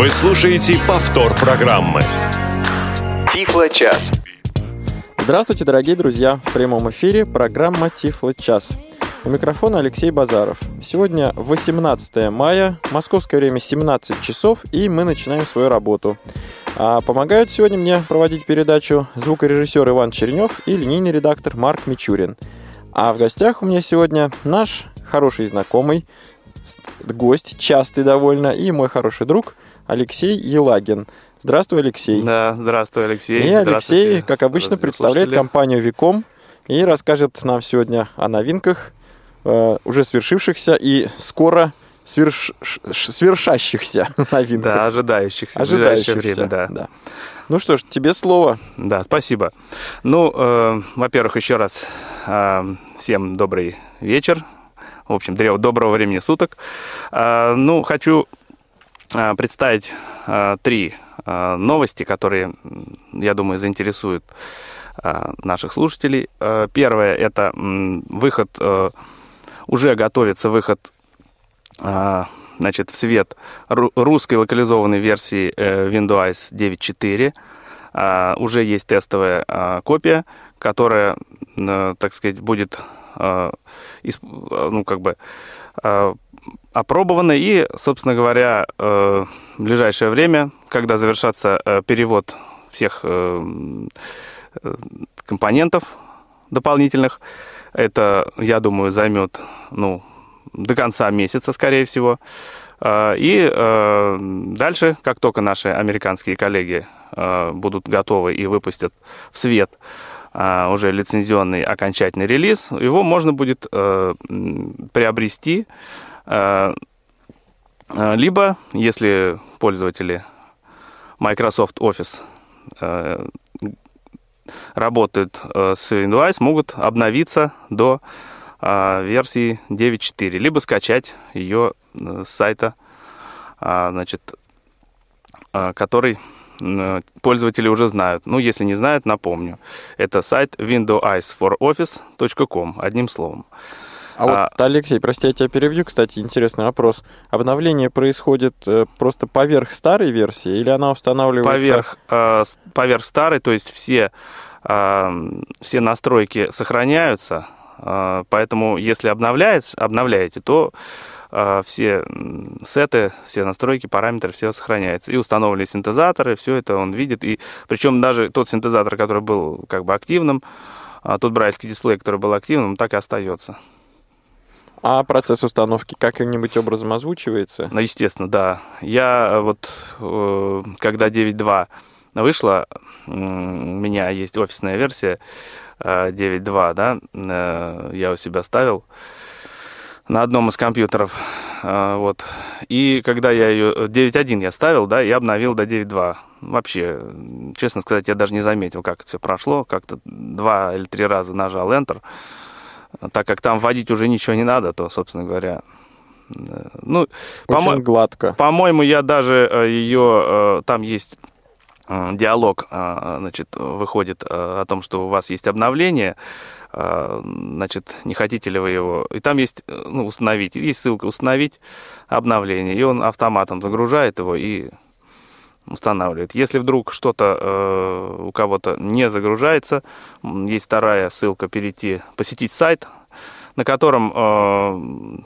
Вы слушаете повтор программы. Тифло час. Здравствуйте, дорогие друзья! В прямом эфире программа Тифло час. У микрофона Алексей Базаров. Сегодня 18 мая, московское время 17 часов, и мы начинаем свою работу. А помогают сегодня мне проводить передачу звукорежиссер Иван Чернев и линейный редактор Марк Мичурин. А в гостях у меня сегодня наш хороший знакомый, гость, частый довольно, и мой хороший друг Алексей Елагин. Здравствуй, Алексей. Да, здравствуй, Алексей. И Алексей, как обычно, представляет компанию Виком и расскажет нам сегодня о новинках, э, уже свершившихся и скоро сверш... свершащихся новинках. Да, ожидающихся. Ожидающихся, время, да. да. Ну что ж, тебе слово. Да, спасибо. Ну, э, во-первых, еще раз э, всем добрый вечер. В общем, доброго времени суток. Э, ну, хочу представить э, три э, новости, которые, я думаю, заинтересуют наших слушателей. Первое – это выход, э, уже готовится выход значит, в свет русской локализованной версии э, Windows 9.4. А, уже есть тестовая а, копия, которая, э, так сказать, будет а, ну, как бы опробована. И, собственно говоря, э, в ближайшее время, когда завершится э, перевод всех компонентов дополнительных, это, я думаю, займет ну, до конца месяца, скорее всего. И дальше, как только наши американские коллеги будут готовы и выпустят в свет уже лицензионный окончательный релиз, его можно будет приобрести либо, если пользователи Microsoft Office работают с Windows, могут обновиться до версии 9.4, либо скачать ее э, с сайта, значит, который пользователи уже знают. Ну, если не знают, напомню. Это сайт windowsforoffice.com, одним словом. А, а вот, Алексей, прости, я тебя перебью. Кстати, интересный вопрос. Обновление происходит э, просто поверх старой версии или она устанавливается... Поверх, э, поверх старой, то есть все, все настройки сохраняются, а, поэтому, если обновляете, обновляете, то а, все сеты, все настройки, параметры, все сохраняется. И установленные синтезаторы, все это он видит. И причем даже тот синтезатор, который был как бы активным, а, тот брайльский дисплей, который был активным, так и остается. А процесс установки каким-нибудь образом озвучивается? Ну, естественно, да. Я вот, э, когда 9.2 вышла, у меня есть офисная версия, 9.2, да, э, я у себя ставил на одном из компьютеров, э, вот. И когда я ее 9.1 я ставил, да, я обновил до 9.2. Вообще, честно сказать, я даже не заметил, как это все прошло. Как-то два или три раза нажал Enter. Так как там вводить уже ничего не надо, то, собственно говоря, э, ну, Очень по гладко. По-моему, я даже ее, там есть Э, диалог э, значит, выходит э, о том, что у вас есть обновление, значит, не хотите ли вы его, и там есть, ну, установить, есть ссылка установить обновление, и он автоматом загружает его и устанавливает. Если вдруг что-то у кого-то не загружается, есть вторая ссылка перейти, посетить сайт, на котором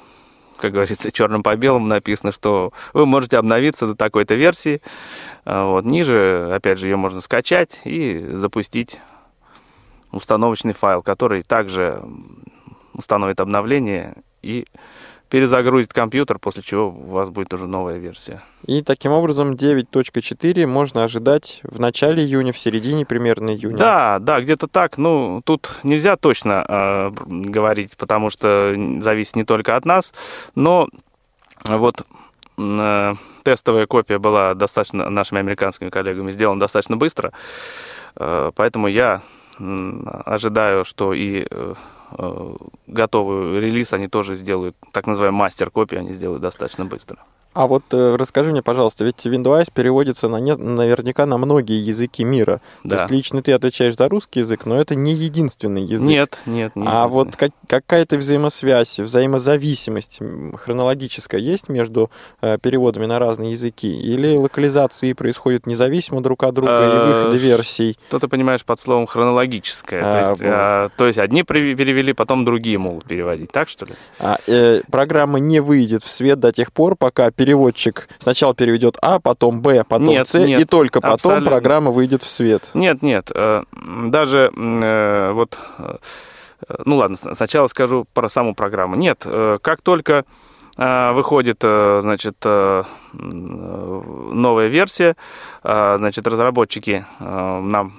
как говорится, черным по белому написано, что вы можете обновиться до такой-то версии. А, вот. Ниже, опять же, ее можно скачать и запустить установочный файл, который также установит обновление и перезагрузит компьютер, после чего у вас будет уже новая версия. И таким образом 9.4 можно ожидать в начале июня, в середине примерно июня. Да, да, где-то так. Ну, тут нельзя точно э, говорить, потому что зависит не только от нас, но вот э, тестовая копия была достаточно нашими американскими коллегами сделана достаточно быстро, э, поэтому я ожидаю, что и э, готовый релиз они тоже сделают, так называемый мастер-копию они сделают достаточно быстро. А вот э, расскажи мне, пожалуйста, ведь Windows переводится на не, наверняка на многие языки мира. Да. То есть лично ты отвечаешь за русский язык, но это не единственный язык. Нет, нет, нет. А вот как, какая-то взаимосвязь, взаимозависимость хронологическая есть между э, переводами на разные языки? Или локализации происходят независимо друг от друга и Э, выходы версий? Что ты понимаешь под словом хронологическое? А, то, есть, вот. а, то есть одни перевели, потом другие могут переводить, так что ли? А, э, программа не выйдет в свет до тех пор, пока переводчик сначала переведет А, потом Б, потом Нет, С, нет, и только потом абсолютно. программа выйдет в свет. Нет, нет. э, Даже э, вот... э, Ну ладно, сначала скажу про саму программу. Нет, как только выходит, значит, новая версия, значит, разработчики нам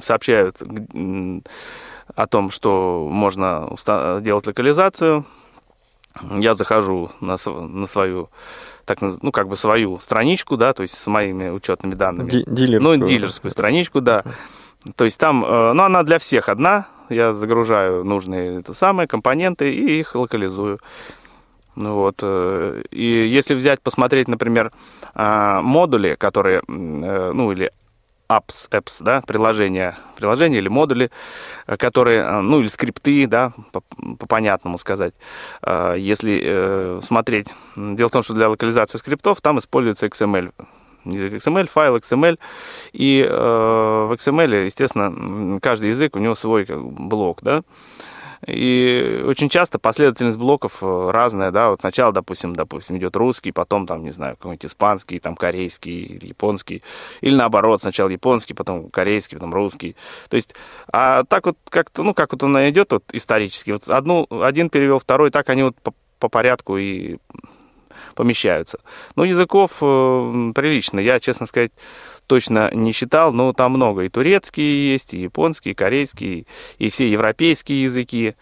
сообщают о том, что можно делать локализацию. Я захожу на, на свою, так, ну, как бы свою страничку, да, то есть с моими учетными данными. Ди- дилерскую. Ну, дилерскую страничку, да. То есть там, э, ну, она для всех одна. Я загружаю нужные это самые компоненты и их локализую. Ну вот. э, И если взять, посмотреть, например, а, модули, которые, э, ну, или apps, apps, да, приложения, приложения или модули, э, которые, э, ну, или скрипты, да, по, по сказать. Э, Если э, смотреть, дело в том, что для локализации скриптов там используется XML, XML, файл XML, и э, в XML, естественно, каждый язык, у него свой как блок, да, и очень часто последовательность блоков э, разная, да, вот сначала, допустим, допустим, идет русский, потом там, не знаю, какой-нибудь испанский, там корейский или японский, или наоборот, сначала японский, потом корейский, потом русский. То есть, а так вот как-то, ну, как вот он идет вот исторически, вот одну, один перевел, второй, так они вот по, по порядку и помещаются. Ну, языков э, прилично, я, честно сказать, точно не считал, но там много. И турецкие есть, и японские, и корейские, и все европейские языки,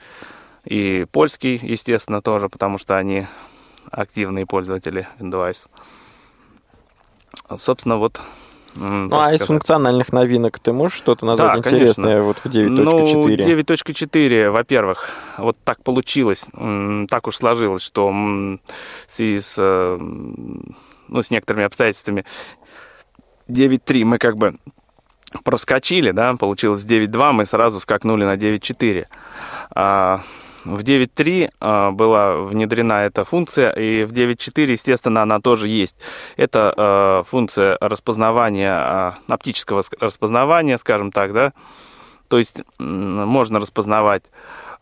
и польский, естественно, тоже, потому что они активные пользователи Windows. Собственно, вот... Ну, а что из сказать. функциональных новинок ты можешь что-то назвать Да, конечно. интересное вот в 9.4? Ну, 9.4, во-первых, вот так получилось, так уж сложилось, что в связи с, э, ну, с некоторыми обстоятельствами 9.3 мы как бы проскочили, да, получилось 9.2, мы сразу скакнули на 9.4. А в 9.3 а, была внедрена эта функция, и в 9.4, естественно, она тоже есть. Это а, функция распознавания, а, оптического ск- распознавания, скажем так, да, то есть можно распознавать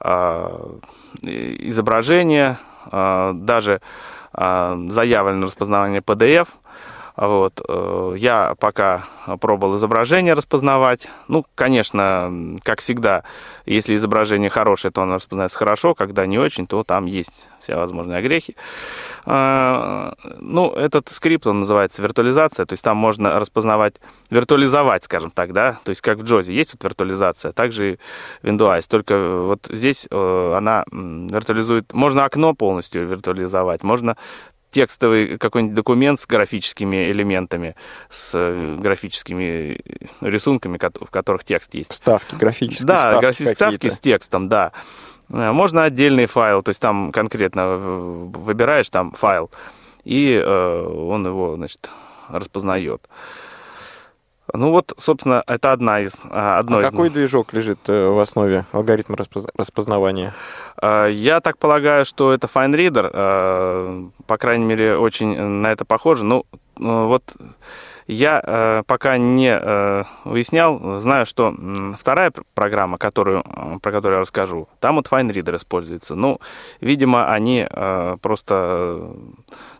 а, изображение, а, даже а, заявлено распознавание PDF. Вот. э, Я пока пробовал изображение распознавать. Ну, конечно, как всегда, если изображение хорошее, то оно распознается хорошо, когда не очень, то там есть все возможные огрехи. А, Ну, этот скрипт, он называется виртуализация, то есть там можно распознавать, виртуализовать, скажем так, да, то есть как в Джозе есть вот виртуализация, также в Windows, только вот здесь э, она виртуализует, можно окно полностью виртуализовать, можно текстовый какой-нибудь документ с графическими элементами, с э, графическими рисунками, в которых текст есть. Вставки, графические Да, вставки графические вставки с текстом, да. Э, Можно отдельный файл, то есть там конкретно э, выбираешь там файл, и он его, значит, распознает. Ну вот, собственно, это одна из... а, Одно А из какой движок лежит э, в основе алгоритма распозна- распознавания? Э, Я так полагаю, что это FineReader, э, по крайней мере, очень на это похоже. Ну, э, вот я э, пока не э, выяснял, знаю, что вторая пр- программа, которую, э, про которую я расскажу, там вот FineReader используется. Ну, видимо, они э, просто, э,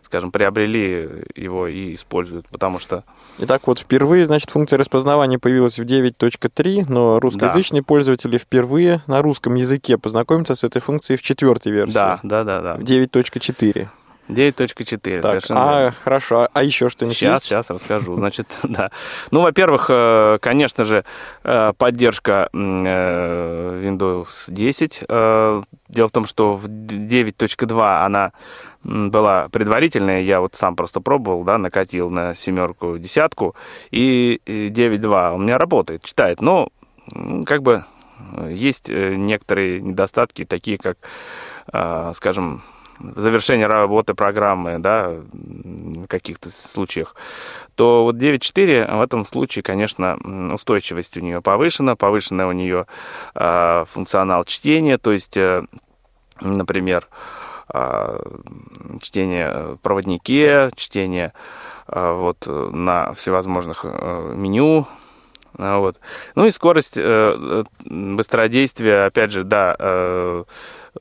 скажем, приобрели его и используют, потому что... Итак, вот впервые, значит, функция распознавания появилась в 9.3, но русскоязычные пользователи впервые на русском языке познакомятся с этой функцией в четвертой версии. Да, да, да, да. В 9.4. 9.4, Так, совершенно верно. а, хорошо. А еще что-нибудь Сейчас, есть? сейчас расскажу. Значит, да. Ну, во-первых, э, конечно же, э, поддержка э, Windows 10. Э, Дело в том, что в 9.2 она была предварительная, я вот сам просто пробовал, да, накатил на семерку, десятку, и и 9.2 у меня работает, читает, но как бы есть некоторые недостатки, такие как, скажем, завершение работы программы, да, в каких-то случаях, то вот 9.4 в этом случае, конечно, устойчивость у нее повышена, повышенная у нее э, функционал чтения, то есть, э, например, э, чтение в проводнике, чтение э, вот на всевозможных э, меню, вот. Ну и скорость э, быстродействия, опять же, да, э,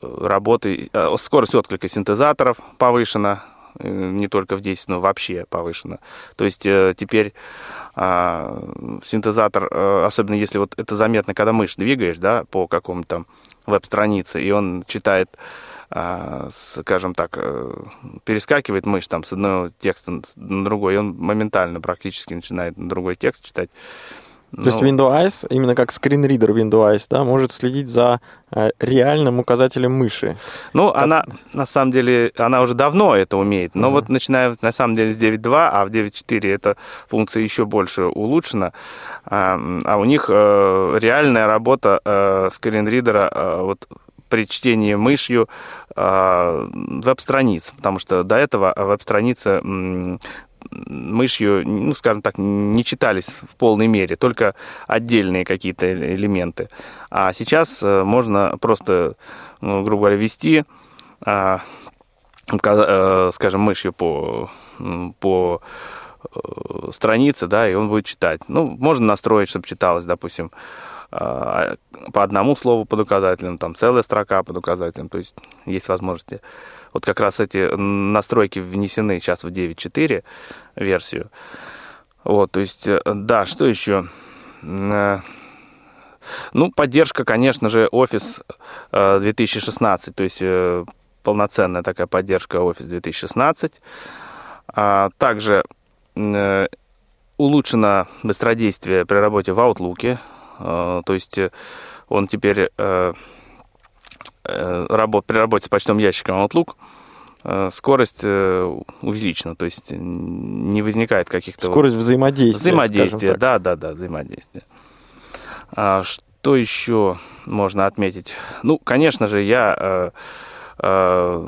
работы, э, скорость отклика синтезаторов повышена, э, не только в 10, но вообще повышена. То есть э, теперь а, синтезатор, особенно если вот это заметно, когда мышь двигаешь, да, по какому-то веб-странице, и он читает а, скажем так, перескакивает мышь там с одного текста на другой, и он моментально практически начинает на другой текст читать. То ну, есть Windows, именно как скринридер Windows, да, может следить за э, реальным указателем мыши. Ну, как... она, на самом деле, она уже давно это умеет, но uh-huh. вот начиная, на самом деле, с 9.2, а в 9.4 эта функция еще больше улучшена, а, а у них э, реальная работа э, скринридера вот при чтении мышью веб-страниц, потому что до этого веб-страница мышью, ну, скажем так, не читались в полной мере, только отдельные какие-то элементы. А сейчас э, можно просто, ну, грубо говоря, ввести, а, э, скажем, мышью по, по э, странице, да, и он будет читать. Ну, можно настроить, чтобы читалось, допустим, а, по одному слову под указателем, там целая строка под указателем, то есть есть возможности вот как раз эти настройки внесены сейчас в 9.4 версию. Вот, то есть, э, да, что еще? Э, ну, поддержка, конечно же, Office 2016, э, то есть полноценная такая поддержка Office 2016. А также улучшено быстродействие при работе в Outlook, то есть он теперь работ, при работе с почтовым ящиком Outlook э, скорость э, увеличена, то есть не возникает каких-то... Скорость взаимодействия. Взаимодействия, да, да, да, взаимодействия. А, что еще можно отметить? Ну, конечно же, я э, э,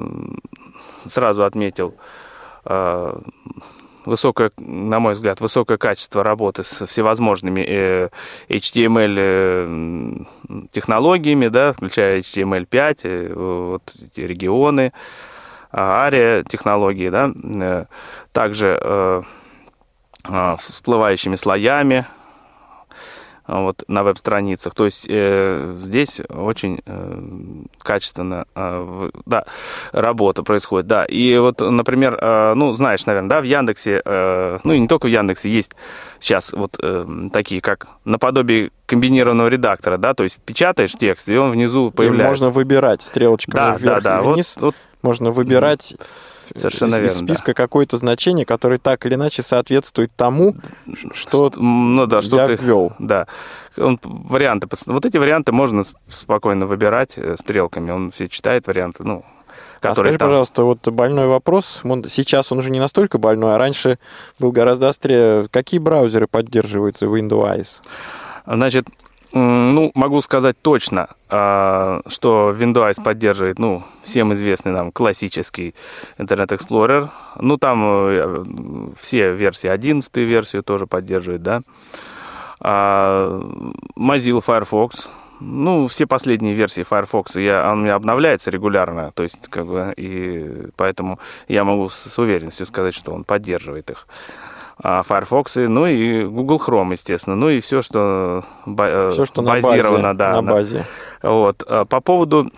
сразу отметил э, высокое, на мой взгляд, высокое качество работы с всевозможными э, HTML э, технологиями, да, включая HTML5, э, вот эти регионы, ARIA технологии, да, также всплывающими слоями, вот, на веб-страницах. То есть э, здесь очень э, качественно э, да, работа происходит. Да. И вот, например, э, ну, знаешь, наверное, да, в Яндексе, э, ну и не только в Яндексе, есть сейчас вот э, такие, как наподобие комбинированного редактора, да, то есть печатаешь текст, и он внизу появляется. И можно выбирать стрелочками да, вверх да, да. и вниз. Вот, вот, можно выбирать Совершенно из, верно, списка да. какое-то значение, которое так или иначе соответствует тому, что, ну, да, что я ты ввел. Да. Он, варианты, вот эти варианты можно спокойно выбирать э, стрелками. Он все читает варианты, ну, которые а скажи, там... пожалуйста, вот больной вопрос. Сейчас он уже не настолько больной, а раньше был гораздо острее. Какие браузеры поддерживаются в Windows? Значит, ну, могу сказать точно, а, что Windows поддерживает, ну, всем известный нам классический Internet Explorer. Ну, там э, все версии, 11 версию тоже поддерживает, да. А, Mozilla Firefox, ну, все последние версии Firefox, я, он у меня обновляется регулярно, то есть, как бы, и поэтому я могу с уверенностью сказать, что он поддерживает их. А, Firefox, ну и Google Chrome, естественно, ну и все, что, э, все, что базировано, на базе, да, на базе. Вот. А по поводу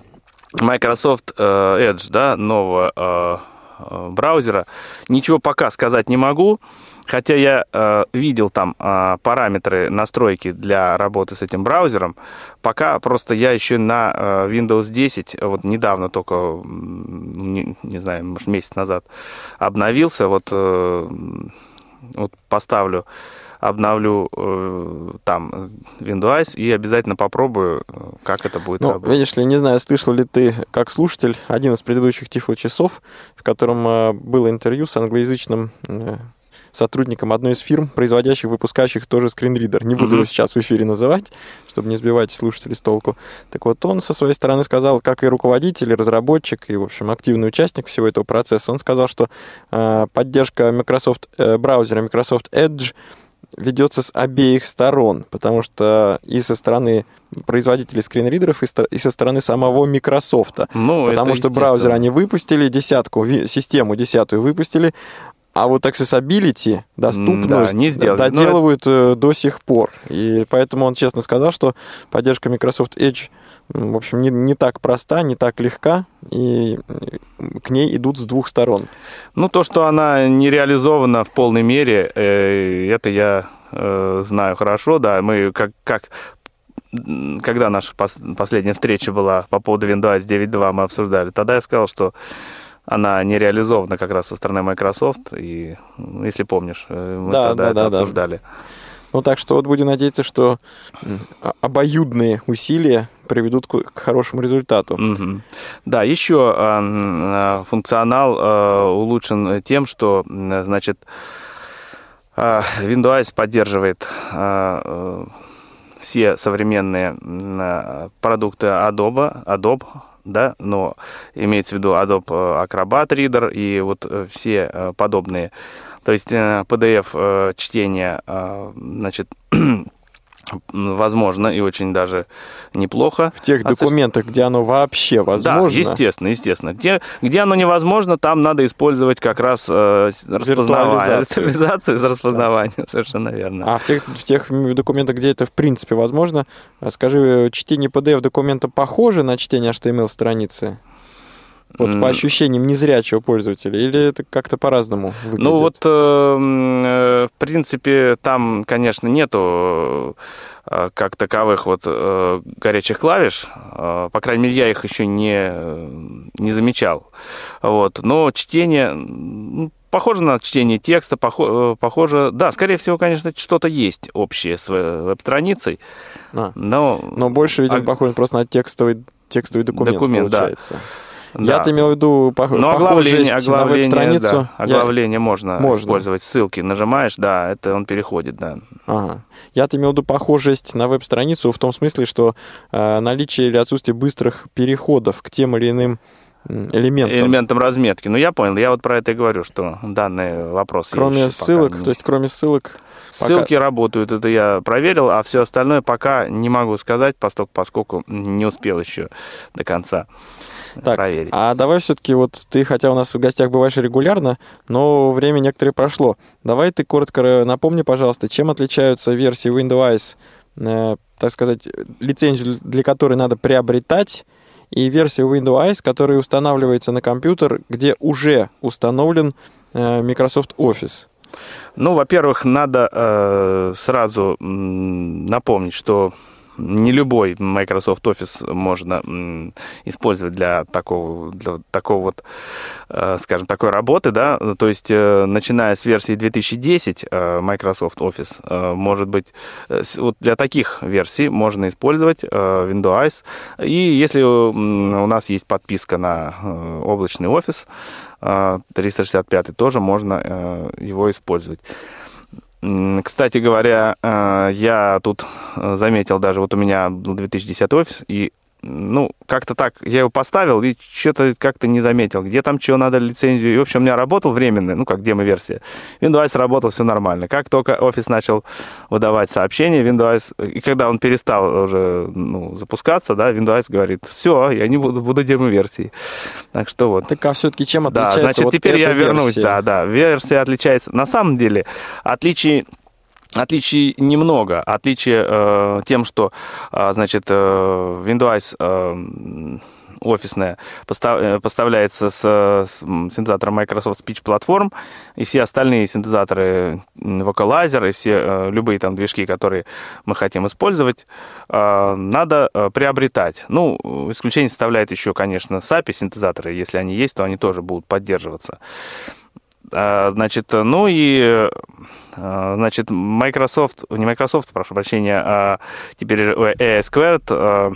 Microsoft э, Edge, да, нового э, браузера, ничего пока сказать не могу. Хотя я э, видел там э, параметры настройки для работы с этим браузером, пока просто я еще на э, Windows 10, вот недавно только, не, не знаю, может месяц назад обновился, вот э, вот поставлю, обновлю э, там Windows и обязательно попробую, как это будет ну, работать. Видишь ли, не знаю, слышал ли ты, как слушатель, один из предыдущих Тифло часов, в котором э, было интервью с англоязычным э, сотрудником одной из фирм, производящих, выпускающих тоже скринридер. Не буду его сейчас в эфире называть, чтобы не сбивать слушателей с толку. Так вот, он со своей стороны сказал, как и руководитель, и разработчик, и, в общем, активный участник всего этого процесса, он сказал, что э, поддержка Microsoft, э, браузера Microsoft Edge ведется с обеих сторон, потому что и со стороны производителей скринридеров, и, со стороны самого Microsoft. Ну, потому что браузер они выпустили, десятку, систему десятую выпустили, а вот accessibility, доступность, да, не сделали. доделывают Но... Э, до сих пор. И поэтому он честно сказал, что поддержка Microsoft Edge, в общем, не, не так проста, не так легка, и к ней идут с двух сторон. Ну, то, что она не реализована в полной мере, э, это я э, знаю хорошо, да. Мы как, как когда наша последняя встреча была по поводу Windows 9.2, мы обсуждали, тогда я сказал, что она не реализована как раз со стороны Microsoft, и, ну, если помнишь, э, мы да, тогда да, это да, обсуждали. Да. Ну, так что вот будем надеяться, что обоюдные усилия приведут к хорошему результату. Угу. Да, еще э, функционал э, улучшен тем, что, значит, э, Windows поддерживает э, все современные продукты Adobe, Adobe да, но имеется в виду Adobe э, Acrobat Reader и вот э, все э, подобные. То есть PDF чтение, значит, возможно и очень даже неплохо. В тех документах, где оно вообще возможно? Да, естественно, естественно. Где, где оно невозможно, там надо использовать как раз э, распознавание, виртуализацию с распознаванием, да. совершенно верно. А в тех, в тех документах, где это в принципе возможно, скажи, чтение PDF документа похоже на чтение HTML-страницы? Вот по ощущениям незрячего пользователя, или это как-то по-разному выглядит? Ну вот, э, э, в принципе, там, конечно, нету э, как таковых вот горячих клавиш, по крайней мере, я их еще не, не замечал. Вот. Но чтение, похоже на чтение текста, похоже, да, скорее всего, конечно, что-то есть общее с веб-страницей. А, но, но больше, видимо, а... похоже просто на текстовый, текстовый документ, документ получается. Да. Да. Я-то имел в виду пох... Но оглавление, оглавление, на веб-страницу. Да, оглавление Я... можно, можно использовать. Ссылки нажимаешь, да, это он переходит, да. Ага. Я-то имел в виду похожесть на веб-страницу в том смысле, что э, наличие или отсутствие быстрых переходов к тем или иным элементам. Элементам разметки. Ну, я понял. Я вот про это и говорю, что данный вопрос... Кроме ссылок, не... то есть кроме ссылок... Ссылки пока... работают, это я проверил, а все остальное пока не могу сказать, поскольку, поскольку не успел еще до конца так, проверить. А давай все-таки, вот ты, хотя у нас в гостях бываешь регулярно, но время некоторое прошло. Давай ты коротко напомни, пожалуйста, чем отличаются версии Windows, э, так сказать, лицензию для которой надо приобретать, и версия Windows, которая устанавливается на компьютер, где уже установлен э, Microsoft Office. Ну, во-первых, надо э, сразу напомнить, что не любой Microsoft Office можно использовать для такого, для такого вот, э, скажем, такой работы, да, то есть э, начиная с версии 2010 э, Microsoft Office, может быть, вот для таких версий можно использовать Windows, и если у нас есть подписка на облачный офис, 365 тоже можно его использовать. Кстати говоря, э, я тут э, заметил, даже вот у меня был 2010 офис, и ну, как-то так, я его поставил и что-то как-то не заметил, где там что надо лицензию. И, в общем, у меня работал временный, ну, как демо-версия. Windows работал, все нормально. Как только офис начал выдавать сообщения, Windows, и когда он перестал уже ну, запускаться, да, Windows говорит, все, я не буду, буду демо-версией. Так что вот. Так а все-таки чем отличается Да, значит, вот теперь я вернусь, версия? да, да, версия отличается. На самом деле, отличий Отличий немного. Отличие э, тем, что, э, значит, э, Windows э, офисная постав, э, поставляется с, с синтезатором Microsoft Speech Platform, и все остальные синтезаторы Vocalizer и все э, любые там движки, которые мы хотим использовать, э, надо э, приобретать. Ну, исключение составляет еще, конечно, SAPI синтезаторы. Если они есть, то они тоже будут поддерживаться. Значит, ну и а, значит, Microsoft, не Microsoft, прошу прощения, а теперь AS Squared, а,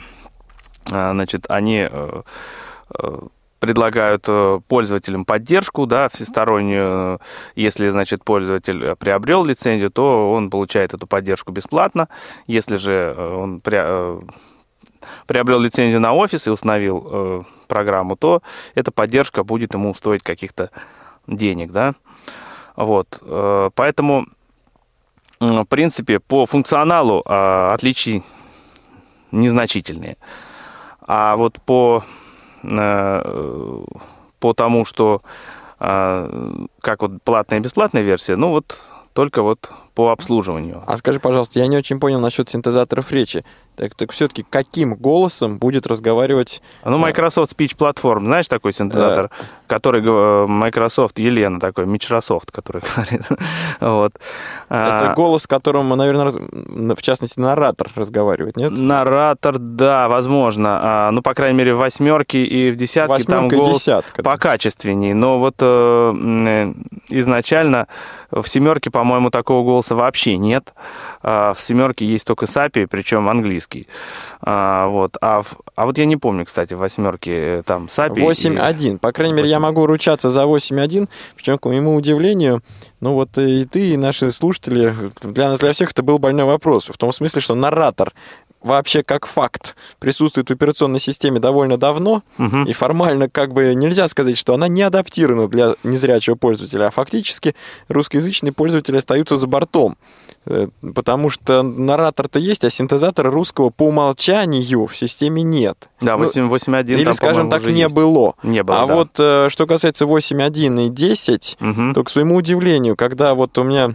значит, они предлагают э, пользователям поддержку, да, всестороннюю. Если, значит, пользователь приобрел лицензию, то он получает эту поддержку бесплатно. Если же он приобрел лицензию на офис и установил программу, то эта поддержка будет ему стоить каких-то денег, да. Вот, поэтому в принципе, по функционалу а, отличий незначительные. А вот по, э, по тому, что а, как вот платная и бесплатная версия, ну вот только вот по обслуживанию. А скажи, пожалуйста, я не очень понял насчет синтезаторов речи. Так, так все-таки каким голосом будет разговаривать... Ну, Microsoft Speech Platform, знаешь такой синтезатор, да. который э, Microsoft, Елена такой, Microsoft, который говорит. вот. Это а... голос, которым, наверное, в частности, наратор разговаривает, нет? Наратор, да, возможно. А, ну, по крайней мере, в восьмерке и в десятке Восьмерка там голос десятка, да. покачественней. Но вот э, э, изначально в семерке, по-моему, такого голоса вообще нет. А в семерке есть только SAPI, причем английский. А, вот. А, в, а вот я не помню, кстати, в восьмерке э, там SAPI. 8.1. И... По крайней 8... мере, я могу ручаться за 8.1. Причем, к моему удивлению, ну вот и ты, и наши слушатели, для нас, для всех это был больной вопрос. В том смысле, что наратор вообще как факт присутствует в операционной системе довольно давно, угу. и формально как бы нельзя сказать, что она не адаптирована для незрячего пользователя, а фактически русскоязычные пользователи остаются за бортом. Э, потому что наратор-то есть, а синтезатора русского по умолчанию в системе нет. Да, 8.1 Или, там, скажем так, не есть. было. Не было, А да. вот э, что касается 8.1 и 10, угу. то, к своему удивлению, когда вот у меня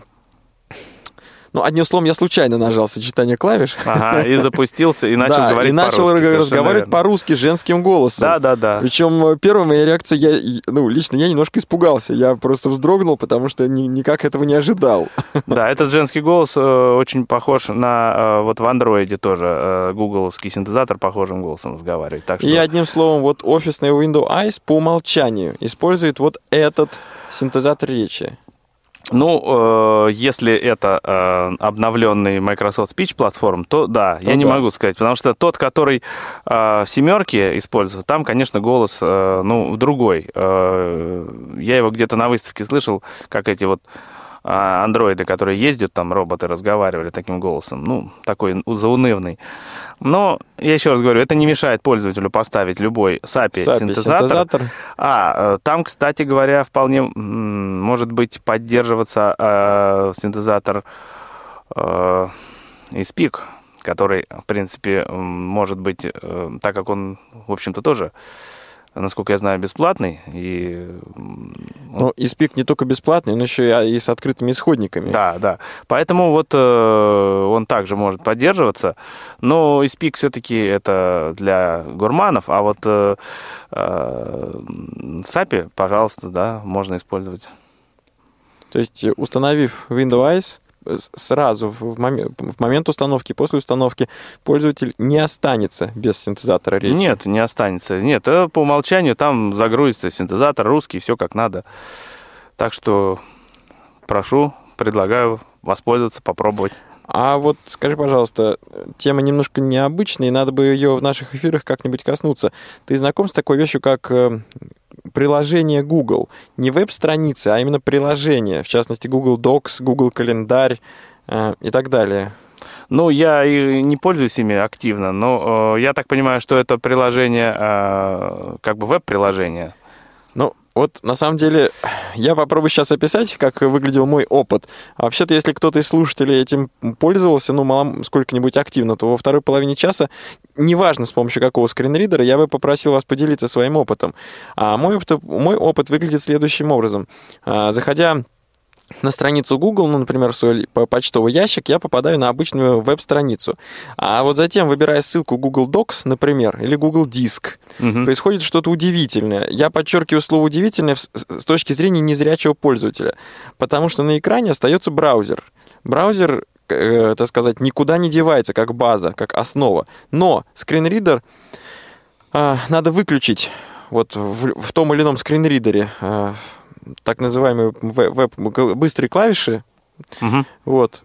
ну, одним словом, я случайно нажал сочетание клавиш. Ага, и запустился, и начал да, говорить и начал разговаривать по-русски женским голосом. Да, да, да. Причем э, первая моя реакция, я, ну, лично я немножко испугался. Я просто вздрогнул, потому что ни, никак этого не ожидал. Да, этот женский голос э, очень похож на... Э, вот в андроиде тоже э, гугловский синтезатор похожим голосом разговаривает. Так что... И одним словом, вот офисный Windows Eyes по умолчанию использует вот этот синтезатор речи. Ну, э, если это э, обновленный Microsoft Speech платформ, то да, ну, я не могу сказать, потому что тот, который э, в семерке используется, там, конечно, голос, э, ну, другой. Э, я его где-то на выставке слышал, как эти вот андроиды, которые ездят, там роботы разговаривали таким голосом, ну, такой заунывный. Но, я еще раз говорю, это не мешает пользователю поставить любой SAPI-синтезатор. А, э, там, кстати говоря, вполне может быть поддерживаться э, синтезатор э, из который, в принципе, может быть, э, так как он, в общем-то, тоже насколько я знаю, бесплатный. И... Ну, и спик не только бесплатный, но еще и с открытыми исходниками. Да, да. Поэтому вот э, он также может поддерживаться. Но испик все-таки это для гурманов, а вот э, э, SAPI, пожалуйста, да, можно использовать. То есть, установив Windows сразу в момент, в момент установки, после установки пользователь не останется без синтезатора речи? Нет, не останется. Нет, э, по умолчанию там загрузится синтезатор русский, все как надо. Так что прошу, предлагаю воспользоваться, попробовать. А вот скажи, пожалуйста, тема немножко необычная, и надо бы ее в наших эфирах как-нибудь коснуться. Ты знаком с такой вещью, как э, приложение Google. Не веб-страницы, а именно приложение. В частности, Google Docs, Google Календарь э, и так далее. Ну, я и не пользуюсь ими активно, но э, я так понимаю, что это приложение, э, как бы веб-приложение. Ну, вот на самом деле я попробую сейчас описать, как выглядел мой опыт. А вообще-то, если кто-то из слушателей этим пользовался, ну, мало сколько-нибудь активно, то во второй половине часа, неважно с помощью какого скринридера, я бы попросил вас поделиться своим опытом. А мой опыт, мой опыт выглядит следующим образом. А, заходя на страницу Google, ну, например, в свой почтовый ящик, я попадаю на обычную веб-страницу. А вот затем, выбирая ссылку Google Docs, например, или Google Диск, угу. происходит что-то удивительное. Я подчеркиваю слово «удивительное» с точки зрения незрячего пользователя, потому что на экране остается браузер. Браузер, э, так сказать, никуда не девается, как база, как основа. Но скринридер э, надо выключить вот в, в том или ином скринридере, э, так называемые веб, быстрые клавиши. Угу. Вот.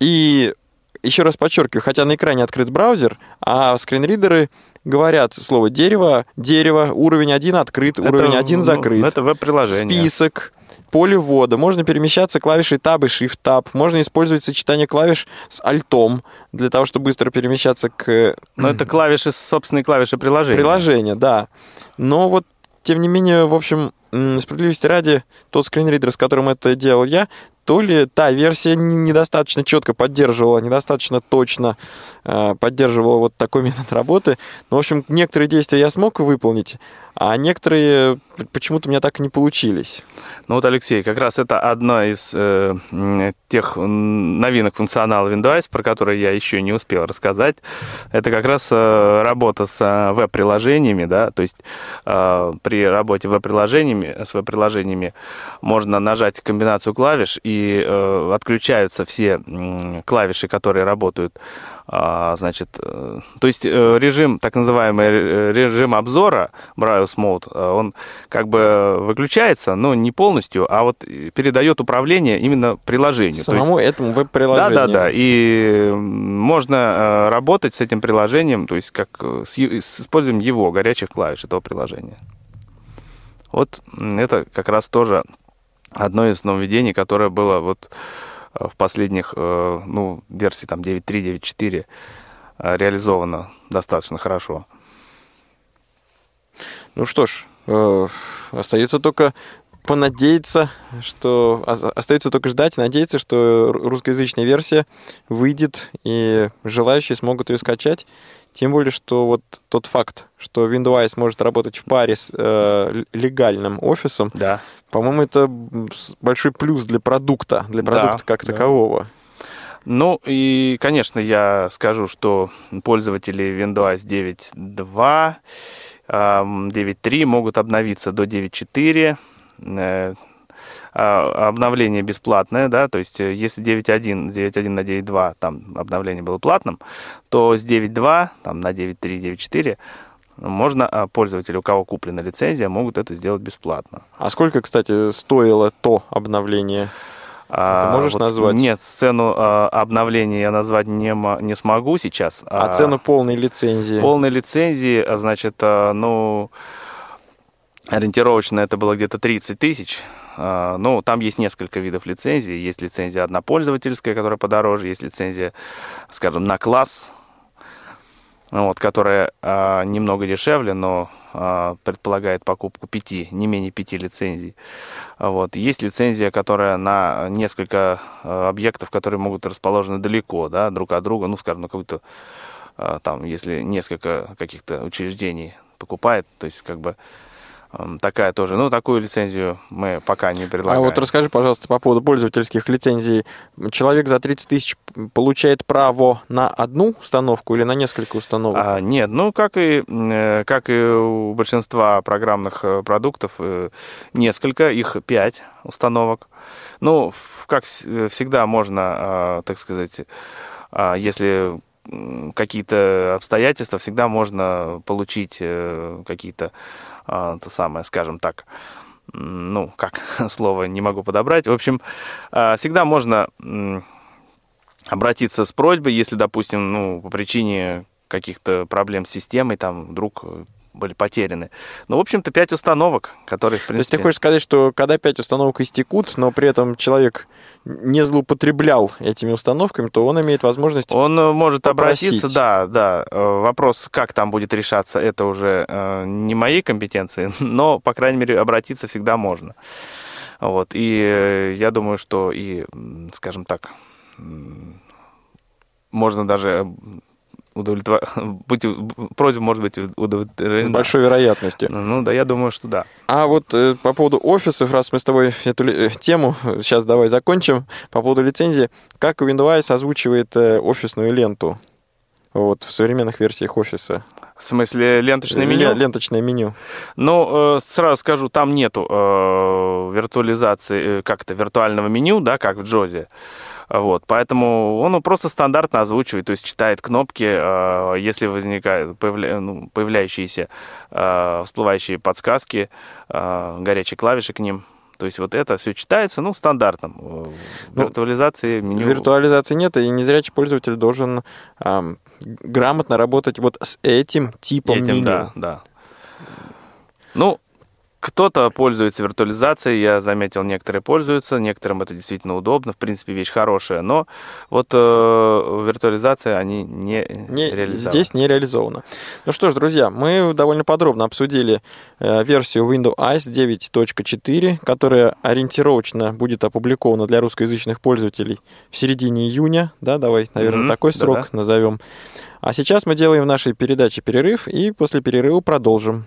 И еще раз подчеркиваю, хотя на экране открыт браузер, а скринридеры говорят слово дерево, дерево, уровень 1 открыт, Это, уровень 1 ну, закрыт. Это веб-приложение. Список, поле ввода. Можно перемещаться клавишей Tab и Shift-Tab. Можно использовать сочетание клавиш с альтом для того, чтобы быстро перемещаться к Но это клавиши, собственные клавиши приложения. приложению, да. Но вот, тем не менее, в общем, справедливости ради, тот скринридер, с которым это делал я, то ли та версия недостаточно четко поддерживала, недостаточно точно э, поддерживала вот такой метод работы. Но, в общем, некоторые действия я смог выполнить, а некоторые почему-то у меня так и не получились. Ну вот, Алексей, как раз это одна из э, тех новинок функционала Windows, про которые я еще не успел рассказать. Это как раз э, работа с э, веб-приложениями, да, то есть э, при работе веб-приложениями, с веб-приложениями можно нажать комбинацию клавиш и э, отключаются все м, клавиши, которые работают а, значит, э, то есть э, режим, так называемый э, режим обзора, Browse Mode, э, он как бы выключается, но не полностью, а вот передает управление именно приложению. То есть- Самому этому да, веб-приложению. да, да. И можно э, работать с этим приложением, то есть как э, с, с использованием его горячих клавиш этого приложения. Вот это как раз тоже одно из нововведений, которое было вот э, в последних, э, ну, версии там 9.3, 9.4 э, реализовано достаточно хорошо. Ну что ж, остается только понадеяться, что ос- остается только ждать и надеяться, что ру- русскоязычная версия выйдет и желающие смогут ее скачать. Тем более, что вот тот факт, что Windows может работать в паре с э, легальным офисом, Да. по-моему, это большой плюс для продукта, для Да, продукта как да. такового. Ну и, конечно, я скажу, что пользователи Windows 9.2, эм, 9.3 могут обновиться до 9.4. А, Обновление бесплатное, да, то есть э, если 9.1, 9.1 на 9.2 там обновление было платным, то с 9.2 там, на 9.3, 9.4 можно, а, пользователи, у кого куплена лицензия, могут это сделать бесплатно. А сколько, кстати, стоило то обновление? А, можешь назвать? Нет, цену а, обновления я назвать не, не смогу сейчас. А цену полной лицензии? полной лицензии, а, значит, а, ну, ориентировочно это было где-то 30 тысяч. А, Ну, там есть несколько видов лицензий. Есть лицензия однопользовательская, которая подороже, есть лицензия, скажем, на класс, вот, которая а, немного дешевле, но а, предполагает покупку пяти, не менее пяти лицензий. Вот. Есть лицензия, которая на несколько объектов, которые могут расположены далеко, да, друг от друга, ну, скажем, на какую-то, там, если несколько каких-то учреждений покупает, то есть, как бы, такая тоже. Ну, такую лицензию мы пока не А предлагаем. вот расскажи, пожалуйста, по поводу пользовательских лицензий. Человек за 30 тысяч получает право на одну установку или на несколько установок? А, нет, ну как и э, как и у большинства программных э, продуктов, э, несколько, их пять установок. Ну, как всегда можно, а, так сказать, а, если какие-то обстоятельства, всегда можно получить э, какие-то, а, то самое, скажем так, ну, как слово не могу подобрать. В общем, а, всегда можно обратиться с просьбой, если, допустим, ну, по причине каких-то проблем с системой, там, вдруг были потеряны. Ну, в общем-то, пять установок, которые, в То есть принципе... ты хочешь сказать, что когда 5 установок истекут, но при этом человек не злоупотреблял этими установками, то он имеет возможность... Он э, может попросить. обратиться, да, да. Э, Вопрос, как там будет решаться, это уже э, не моей компетенции, но, по крайней мере, обратиться всегда можно. Вот. И я думаю, что и, скажем так, можно даже удовлетворить, просьба может быть удовлетворена. С большой вероятностью. Ну да, я думаю, что да. А вот э, по поводу офисов, раз мы с тобой эту ли- э, тему сейчас давай закончим, по поводу лицензии, как Windows озвучивает э, офисную ленту вот, в современных версиях офиса? В смысле, ленточное меню? Ле- Ленточное меню. Ну, э, сразу скажу, там нету э, виртуализации, э, как-то виртуального меню, да, как в Джозе. Вот, поэтому он просто стандартно озвучивает, то есть читает кнопки, э, если возникают появля- ну, появляющиеся э, всплывающие подсказки, э, горячие клавиши к ним, То есть вот это все читается, ну, стандартом. В Ну, виртуализации меню... Виртуализации нет, и незрячий пользователь должен ам, грамотно работать вот с этим типом Этим, меню. да, да. Ну, кто-то пользуется виртуализацией, я заметил, некоторые пользуются, некоторым это действительно удобно, в принципе, вещь хорошая, но вот э, виртуализация они не, Не, реализованы. здесь не реализовано. Ну что ж, друзья, мы довольно подробно обсудили э, версию Windows ICE 9.4, которая ориентировочно будет опубликована для русскоязычных пользователей в середине июня. Да, давай, наверное, Мгм, такой срок назовем. А сейчас мы делаем в нашей передаче перерыв, и после перерыва продолжим.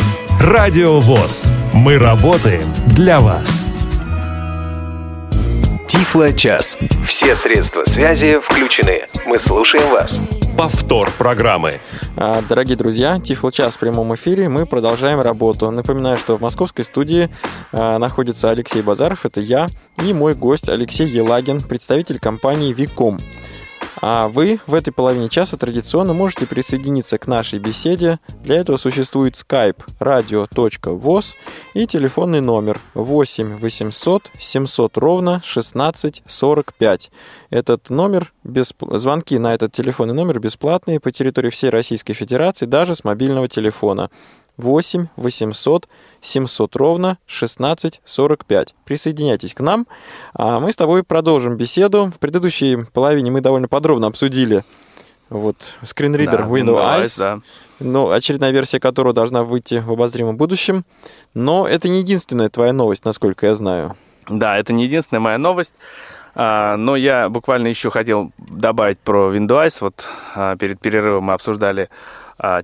Радио ВОЗ. Мы работаем для вас. Тифло час. Все средства связи включены. Мы слушаем вас. Повтор программы. А, Дорогие друзья, Тифло час в прямом эфире. Мы продолжаем работу. Напоминаю, что в московской студии а, находится Алексей Базаров, это я, и мой гость Алексей Елагин, представитель компании Виком. А вы в этой половине часа традиционно можете присоединиться к нашей беседе. Для этого существует skype radio.voz и телефонный номер 8 800 700 ровно 16 45. Этот номер, бесп- звонки на этот телефонный номер бесплатные по территории всей Российской Федерации, даже с мобильного телефона. 8 800 700 ровно 16 45. Присоединяйтесь к нам, а мы с тобой продолжим беседу. В предыдущей половине мы довольно подробно обсудили вот скринридер Да, Windows Windows, Eyes, да. ну, очередная версия которого должна выйти в обозримом будущем. Но это не единственная твоя новость, насколько я знаю. Да, это не единственная моя новость. А, но я буквально еще хотел добавить про Windows. Вот а, перед перерывом мы обсуждали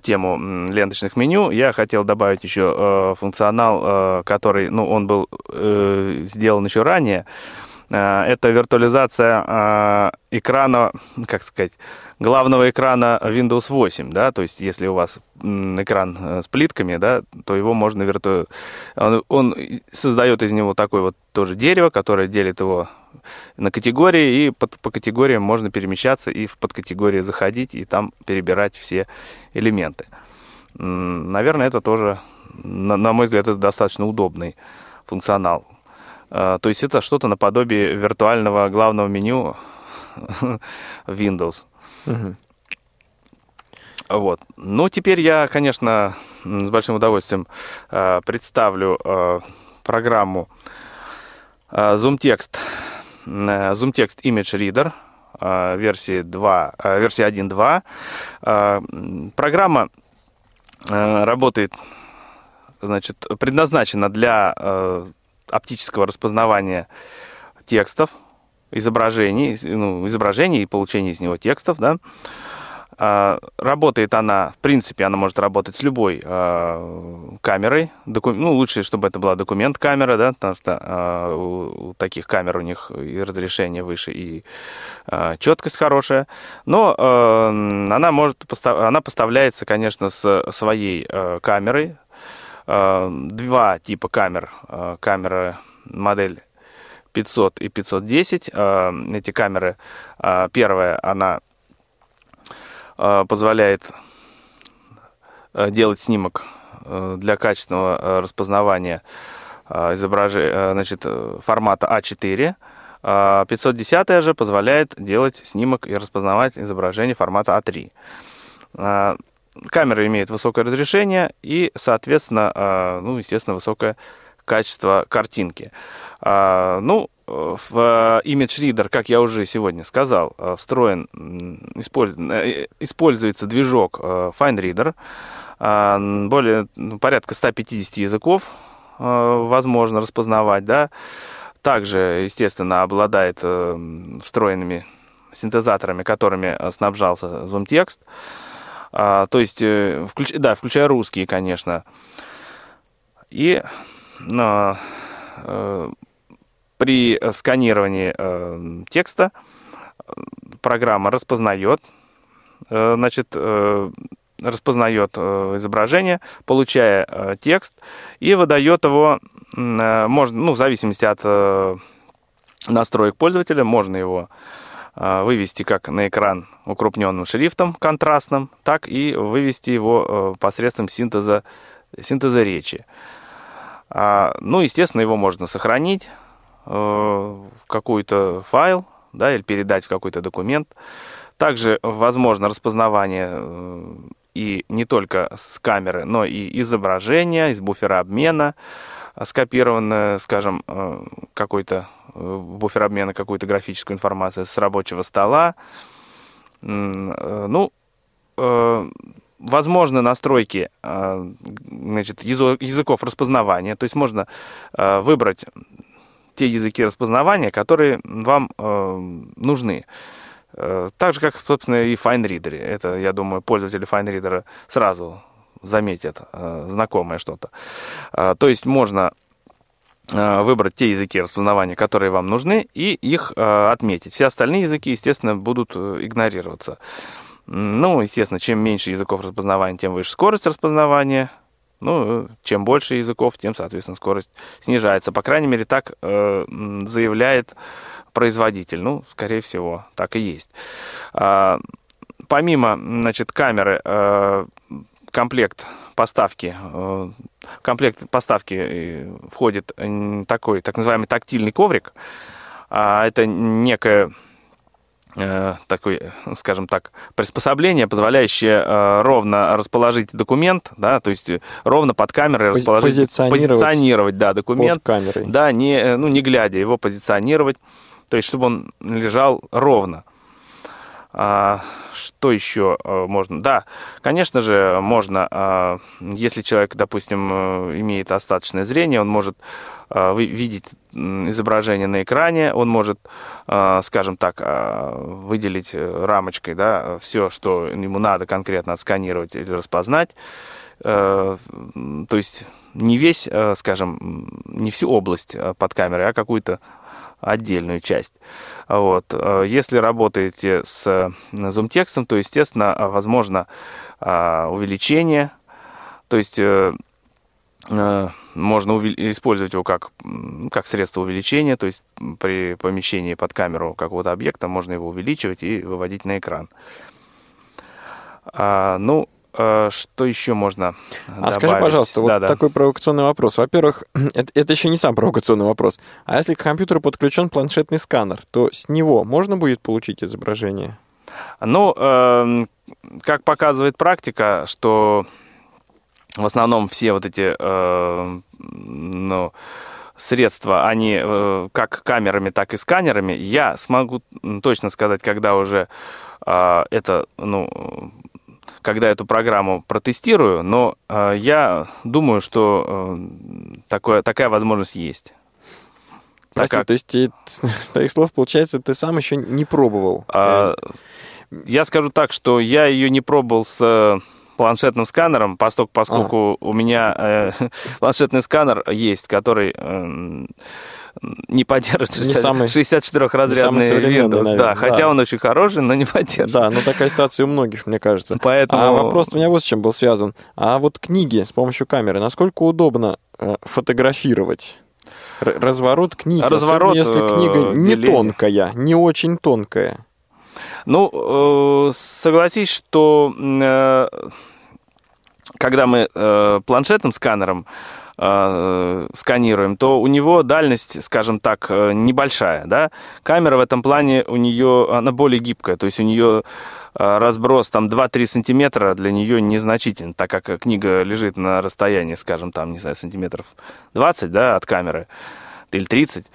тему м, ленточных меню. Я хотел добавить еще э, функционал, э, который, ну, он был э, сделан еще ранее. А, Это виртуализация а, экрана, как сказать, главного экрана Windows 8, да, то есть если у вас экран с плитками, да, то его можно вирту... Он, он создает из него такое вот тоже дерево, которое делит его на категории, и под- по категориям можно перемещаться и в подкатегории заходить, и там перебирать все элементы. Наверное, это тоже, на, на мой взгляд, это достаточно удобный функционал. А, То есть это что-то наподобие виртуального главного меню Windows. Вот. Ну, теперь я, конечно, с большим удовольствием э, представлю э, программу ZoomText, ZoomText Image Reader э, версии 2, э, версии 1.2. Э, м, Программа э, работает, значит, предназначена для э, оптического распознавания текстов, изображений, ну, изображений и получения из него текстов, да. А, Работает она, в принципе, она может работать с любой а, камерой. Доку- Ну, лучше, чтобы это была документ-камера, да, потому что а, у, таких камер у них и разрешение выше, и четкость хорошая. Но она может, она поставляется, конечно, с своей камерой. Два типа камер. Камера модель 500 и 510. А, Эти камеры, первая, она позволяет а, делать снимок а, для качественного а, распознавания изображения, значит, э, формата А4. А 510 же позволяет делать снимок и распознавать изображение формата А3. А, Камера имеет высокое разрешение и, соответственно, а, ну, естественно, высокое качество картинки. А, Ну, э, в Image Reader, как я уже сегодня сказал, э, встроен, э, используется движок э, FineReader, более ну, порядка 150 языков э, возможно распознавать, да. Также, естественно, обладает э, встроенными синтезаторами, которыми э, снабжался ZoomText. А, то есть, э, да, включая русские, конечно. И э, при сканировании текста программа распознает, значит, распознает изображение, получая текст и выдает его, можно, ну, в зависимости от настроек пользователя, можно его вывести как на экран укрупненным шрифтом контрастным, так и вывести его посредством синтеза, синтеза речи. А, ну, естественно, его можно сохранить э, в какой-то файл, да, или передать в какой-то документ. Также возможно распознавание э, и не только с камеры, но и изображения, из буфера обмена, скопированное, скажем, э, какой-то буфер обмена какую-то графическую информацию с рабочего стола. Ну, возможны настройки э, значит, языков распознавания, то есть можно э, выбрать те языки распознавания, которые вам э, нужны. Так же, как, собственно, и FineReader. Это, я думаю, пользователи FineReader сразу заметят знакомое что-то. То есть можно выбрать те языки распознавания, которые вам нужны, и их отметить. Все остальные языки, естественно, будут игнорироваться. Ну, естественно, чем меньше языков распознавания, тем выше скорость распознавания. Ну, чем больше языков, тем, соответственно, скорость снижается. По крайней мере, так э, заявляет производитель. Ну, скорее всего, так и есть. А, помимо, значит, камеры, э, комплект поставки, э, комплект поставки э, входит такой, так называемый тактильный коврик. А, это некая Э, такой, скажем так, приспособление, позволяющее э, ровно расположить документ, да, то есть ровно под камерой расположить, позиционировать, позиционировать да, документ, под камерой. да, не, э, ну, не глядя, его позиционировать, то есть чтобы он лежал ровно. А, что еще можно? Да, конечно же, можно, если человек, допустим, имеет остаточное зрение, он может видеть изображение на экране, он может, а, скажем так, а, выделить э, рамочкой да, все, что ему надо конкретно отсканировать или распознать. Э, то есть не весь, э, скажем, не всю область под камерой, а какую-то отдельную часть. Вот. Если работаете с зум-текстом, то, естественно, возможно а, увеличение, то есть Э, можно использовать его как, как средство увеличения, то есть при помещении под камеру какого-то объекта можно его увеличивать и выводить на экран. А, ну, э, что еще можно А добавить? скажи, пожалуйста, да, вот да. такой провокационный вопрос. Во-первых, это, это еще не сам провокационный вопрос. А если к компьютеру подключен планшетный сканер, то с него можно будет получить изображение? Ну, э, как показывает практика, что в основном все вот эти э, ну, средства, они э, как камерами, так и сканерами. Я смогу точно сказать, когда уже э, это, ну, когда эту программу протестирую, но э, я думаю, что э, такое, такая возможность есть. Прости, как... то есть и, с твоих слов, получается, ты сам еще не пробовал? А, я скажу так, что я ее не пробовал с планшетным сканером, поскольку, поскольку а. у меня э, планшетный сканер есть, который э, не поддерживает не 64-разрядный Windows. Наверное, да, хотя он очень хороший, но не поддерживает. Да, но такая ситуация у многих, мне кажется. Поэтому... А вопрос у меня вот с чем был связан. А вот книги с помощью камеры, насколько удобно э, фотографировать? Разворот книги, Разворот, если книга не деление. тонкая, не очень тонкая. Ну, э, согласись, что э, когда мы э, планшетным сканером сканируем, то у него дальность, скажем так, небольшая, да. Камера в этом плане у нее, она более гибкая, то есть у нее разброс там 2-3 сантиметра для нее незначителен, так как книга лежит на расстоянии, скажем, там, не знаю, сантиметров 20, да, от камеры, или 30,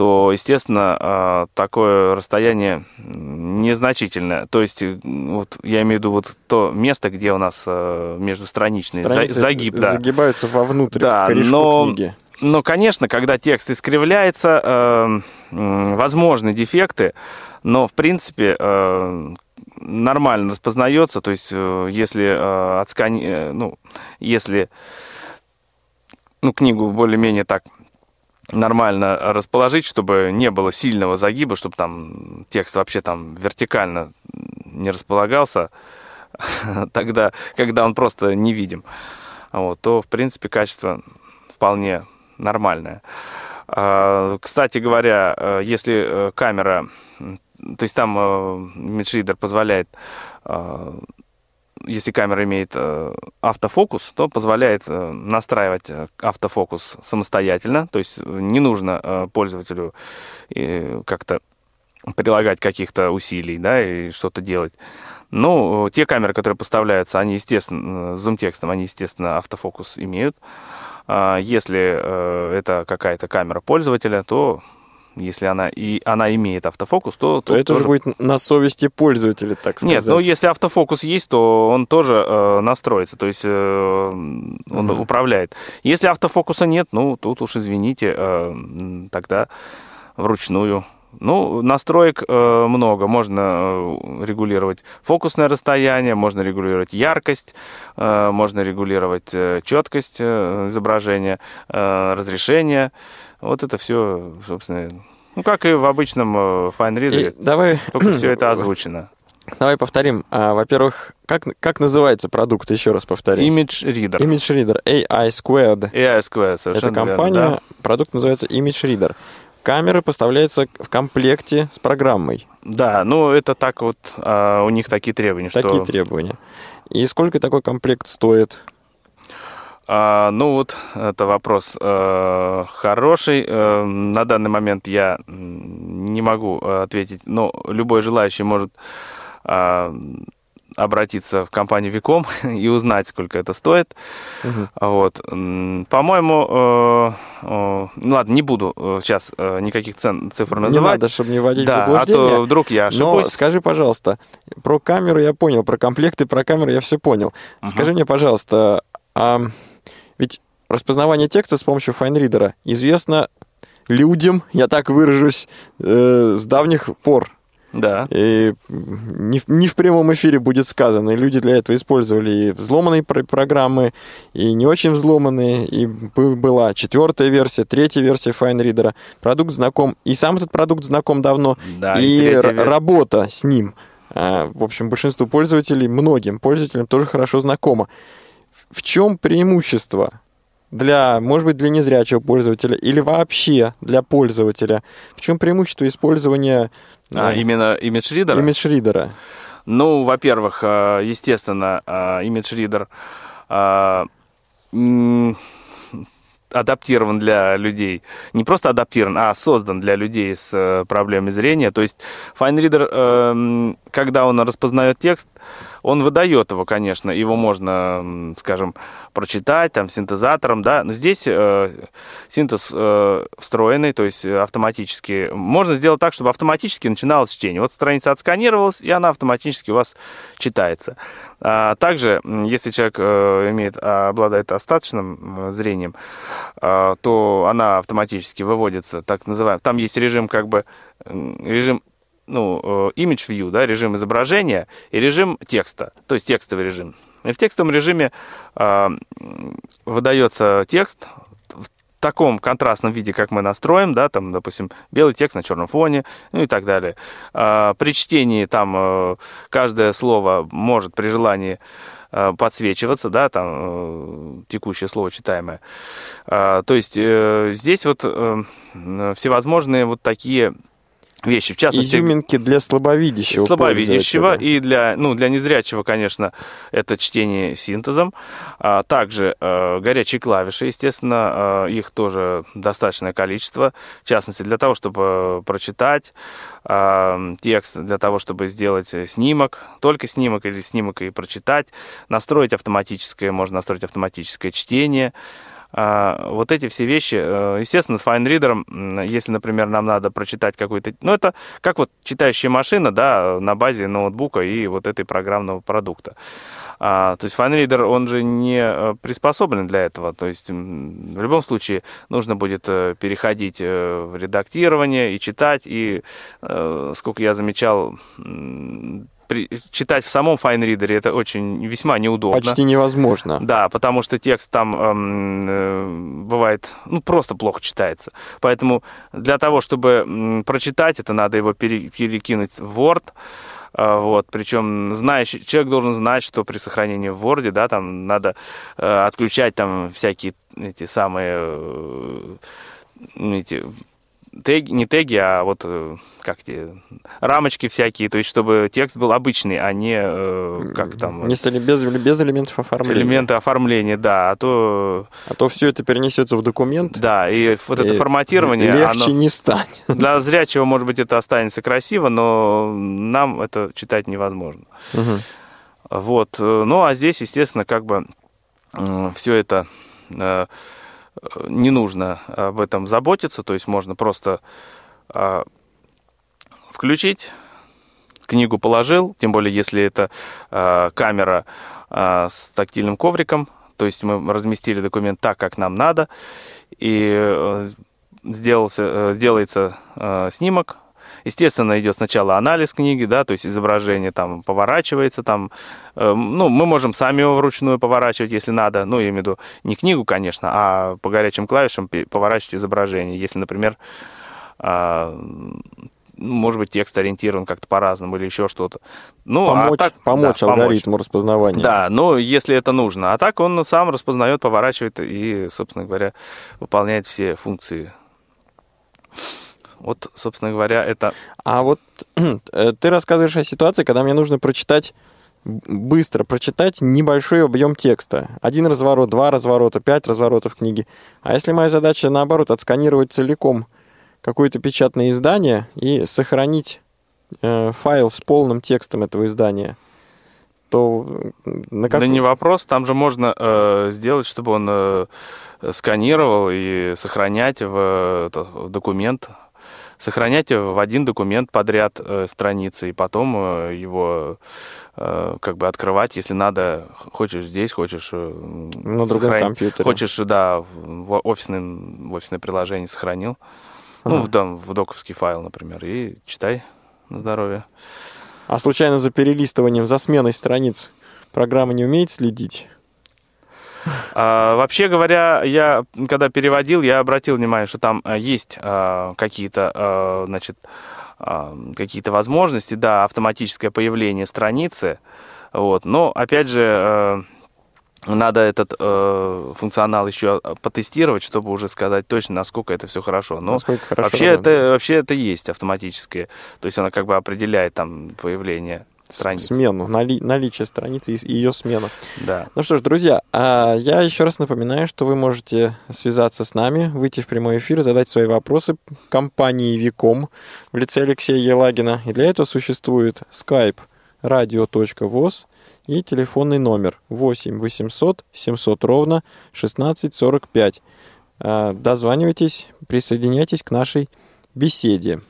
то, естественно, а, такое расстояние незначительное. То есть, вот, я имею в виду вот то место, где у нас а, междустраничный Страницы загиб. Да. Загибаются вовнутрь да, но, книги. Но, конечно, когда текст искривляется, э, возможны дефекты, но, в принципе, э, нормально распознается. То есть, э, если э, отскани... ну, если ну, книгу более-менее так нормально расположить, чтобы не было сильного загиба, чтобы там текст вообще там вертикально не располагался, тогда, когда он просто невидим, вот, то, в принципе, качество вполне нормальное. А, кстати говоря, э, если э, камера, то есть там MidShader позволяет если камера имеет э, автофокус, то позволяет э, настраивать э, автофокус самостоятельно, то есть не нужно пользователю как-то прилагать каких-то усилий, да, и что-то делать. Но те камеры, которые поставляются, они, естественно, с зум-текстом, они, естественно, автофокус имеют. А если это какая-то камера пользователя, то если она и она имеет автофокус, то, то это тоже... уже будет на совести пользователя, так сказать. Нет, ну если автофокус есть, то он тоже э, настроится, то есть э, он угу. управляет. Если автофокуса нет, ну тут уж извините, э, тогда вручную. Ну, настроек э, много. Можно э, регулировать фокусное расстояние, можно регулировать яркость, э, можно регулировать э, четкость э, изображения, э, разрешение. Вот это все, собственно, ну, как и в обычном э, Fine Reader, давай... только все это озвучено. Давай повторим. А, во-первых, как, как называется продукт? Еще раз повторим. Image Reader. Image Reader. AI Squared. AI Squared, совершенно Это компания, верно, да. продукт называется Image Reader. Камеры поставляются в комплекте с программой. Да, ну это так вот, а, у них такие требования. Такие что... требования. И сколько такой комплект стоит? А, ну вот, это вопрос э, хороший. Э, на данный момент я не могу э, ответить, но любой желающий может э, обратиться в компанию Виком и узнать, сколько это стоит. Угу. Вот. По-моему, э, э, ладно, не буду сейчас никаких цен, цифр называть. Не надо, чтобы не вводить да, в а то вдруг я ошибусь. Но скажи, пожалуйста, про камеру я понял, про комплекты, про камеру я все понял. Угу. Скажи мне, пожалуйста, а ведь распознавание текста с помощью файнридера известно людям, я так выражусь, э, с давних пор. Да. И не, не в прямом эфире будет сказано. И люди для этого использовали и взломанные программы, и не очень взломанные. И была четвертая версия, третья версия FineReader. Продукт знаком. И сам этот продукт знаком давно. Да, и, и работа с ним. А, в общем, большинству пользователей, многим пользователям тоже хорошо знакома в чем преимущество для, может быть, для незрячего пользователя или вообще для пользователя? В чем преимущество использования... А, э, именно имидж-ридера? Имидж-ридера. Ну, во-первых, э, естественно, э, имидж-ридер адаптирован для людей. Не просто адаптирован, а создан для людей с э, проблемой зрения. То есть FineReader, когда он распознает текст, он выдает его, конечно, его можно, скажем, прочитать там синтезатором, да, но здесь э, синтез э, встроенный, то есть автоматически. Можно сделать так, чтобы автоматически начиналось чтение. Вот страница отсканировалась, и она автоматически у вас читается. А также, если человек э, имеет, обладает остаточным э, зрением, э, то она автоматически выводится, так называемый. Там есть режим как бы режим ну, image view, да, режим изображения и режим текста, то есть текстовый режим. И в текстовом режиме э, выдается текст в таком контрастном виде, как мы настроим, да, там, допустим, белый текст на черном фоне, ну и так далее. Э, при чтении там э, каждое слово может при желании подсвечиваться, да, там текущее слово читаемое. То есть здесь вот всевозможные вот такие вещи. В частности, изюминки для слабовидящего. Слабовидящего и для, ну, для незрячего, конечно, это чтение синтезом. А также э, горячие клавиши, естественно, э, их тоже достаточное количество. В частности, для того, чтобы э, прочитать э, текст, для того, чтобы сделать снимок, только снимок или снимок и прочитать, настроить автоматическое, можно настроить автоматическое чтение. А, вот эти все вещи, э, естественно, с FineReader, если, например, нам надо прочитать какой-то... Ну, это как вот читающая машина, да, на базе ноутбука и вот этой программного продукта. А, то есть FineReader, он же не э, приспособлен для этого. То есть в любом случае нужно будет э, переходить в редактирование и читать. И, сколько я замечал, читать в самом FineReader это очень весьма неудобно. Почти невозможно. Да, потому что текст там эм, э, бывает, ну, просто плохо читается. Поэтому для того, чтобы прочитать это, надо его пере, перекинуть в Word. Э, вот, причем знающий, человек должен знать, что при сохранении в Word, да, там надо э, отключать там всякие эти самые э, эти теги, не теги, а вот э, как те рамочки всякие, то есть чтобы текст был обычный, а не э, как там Не без, без элементов оформления. элементы оформления, да, а то А то все это перенесется в документ. да, и вот это и форматирование, Легче оно- не станет. для зрячего, может быть, это останется красиво, но нам это читать невозможно. Мгм. Вот. э, Ну, а здесь, естественно, как бы все это не нужно об этом заботиться, то есть можно просто э, включить, книгу положил, тем более если это э, камера э, с тактильным ковриком, то есть мы разместили документ так, как нам надо, и э, сделался, э, сделается э, снимок. Естественно, идет сначала анализ книги, да, то есть изображение там поворачивается, там, э, ну, мы можем сами его вручную поворачивать, если надо, ну, я имею в виду не книгу, конечно, а по горячим клавишам поворачивать изображение, если, например, а, ну, может быть, текст ориентирован как-то по-разному или еще что-то. Ну, а помочь так- помочь да, помочь. алгоритму распознавания. Да, ну, если это нужно. А так он сам распознает, поворачивает и, собственно говоря, выполняет все функции. Вот, собственно говоря, это... А вот э, ты рассказываешь о ситуации, когда мне нужно прочитать быстро прочитать небольшой объем текста. Один разворот, два разворота, пять разворотов книги. А если моя задача, наоборот, отсканировать целиком какое-то печатное издание и сохранить э, файл с полным текстом этого издания, то на Да как... не вопрос, там же можно э, сделать, чтобы он э, сканировал и сохранять в, э, в документ. Сохранять в один документ подряд э, страницы, и потом э, его э, как бы открывать, если надо. Хочешь здесь, хочешь... на другом сохрани- компьютере. Хочешь, да, в, офисное, в офисное приложение сохранил. Ну, Ага. в, там, в доковский файл, например, и читай на здоровье. А случайно за перелистыванием, за сменой страниц программа не умеет следить? А, вообще говоря, я когда переводил, я обратил внимание, что там а, есть а, какие-то, а, значит, а, какие-то возможности, да, автоматическое появление страницы, вот. Но опять же э, надо этот э, функционал еще потестировать, чтобы уже сказать точно, насколько это все хорошо. Но Насколько хорошо вообще работает? это вообще это есть автоматическое, то есть она как бы определяет там появление страниц. Смену, нали- наличие страницы и ее смена. Да. Ну что ж, друзья, а я еще раз напоминаю, что вы можете связаться с нами, выйти в прямой эфир, задать свои вопросы компании Виком в лице Алексея Елагина. И для этого существует skype radio.voz и телефонный номер 8 800 700 ровно 1645. А, Дозванивайтесь, присоединяйтесь к нашей беседе.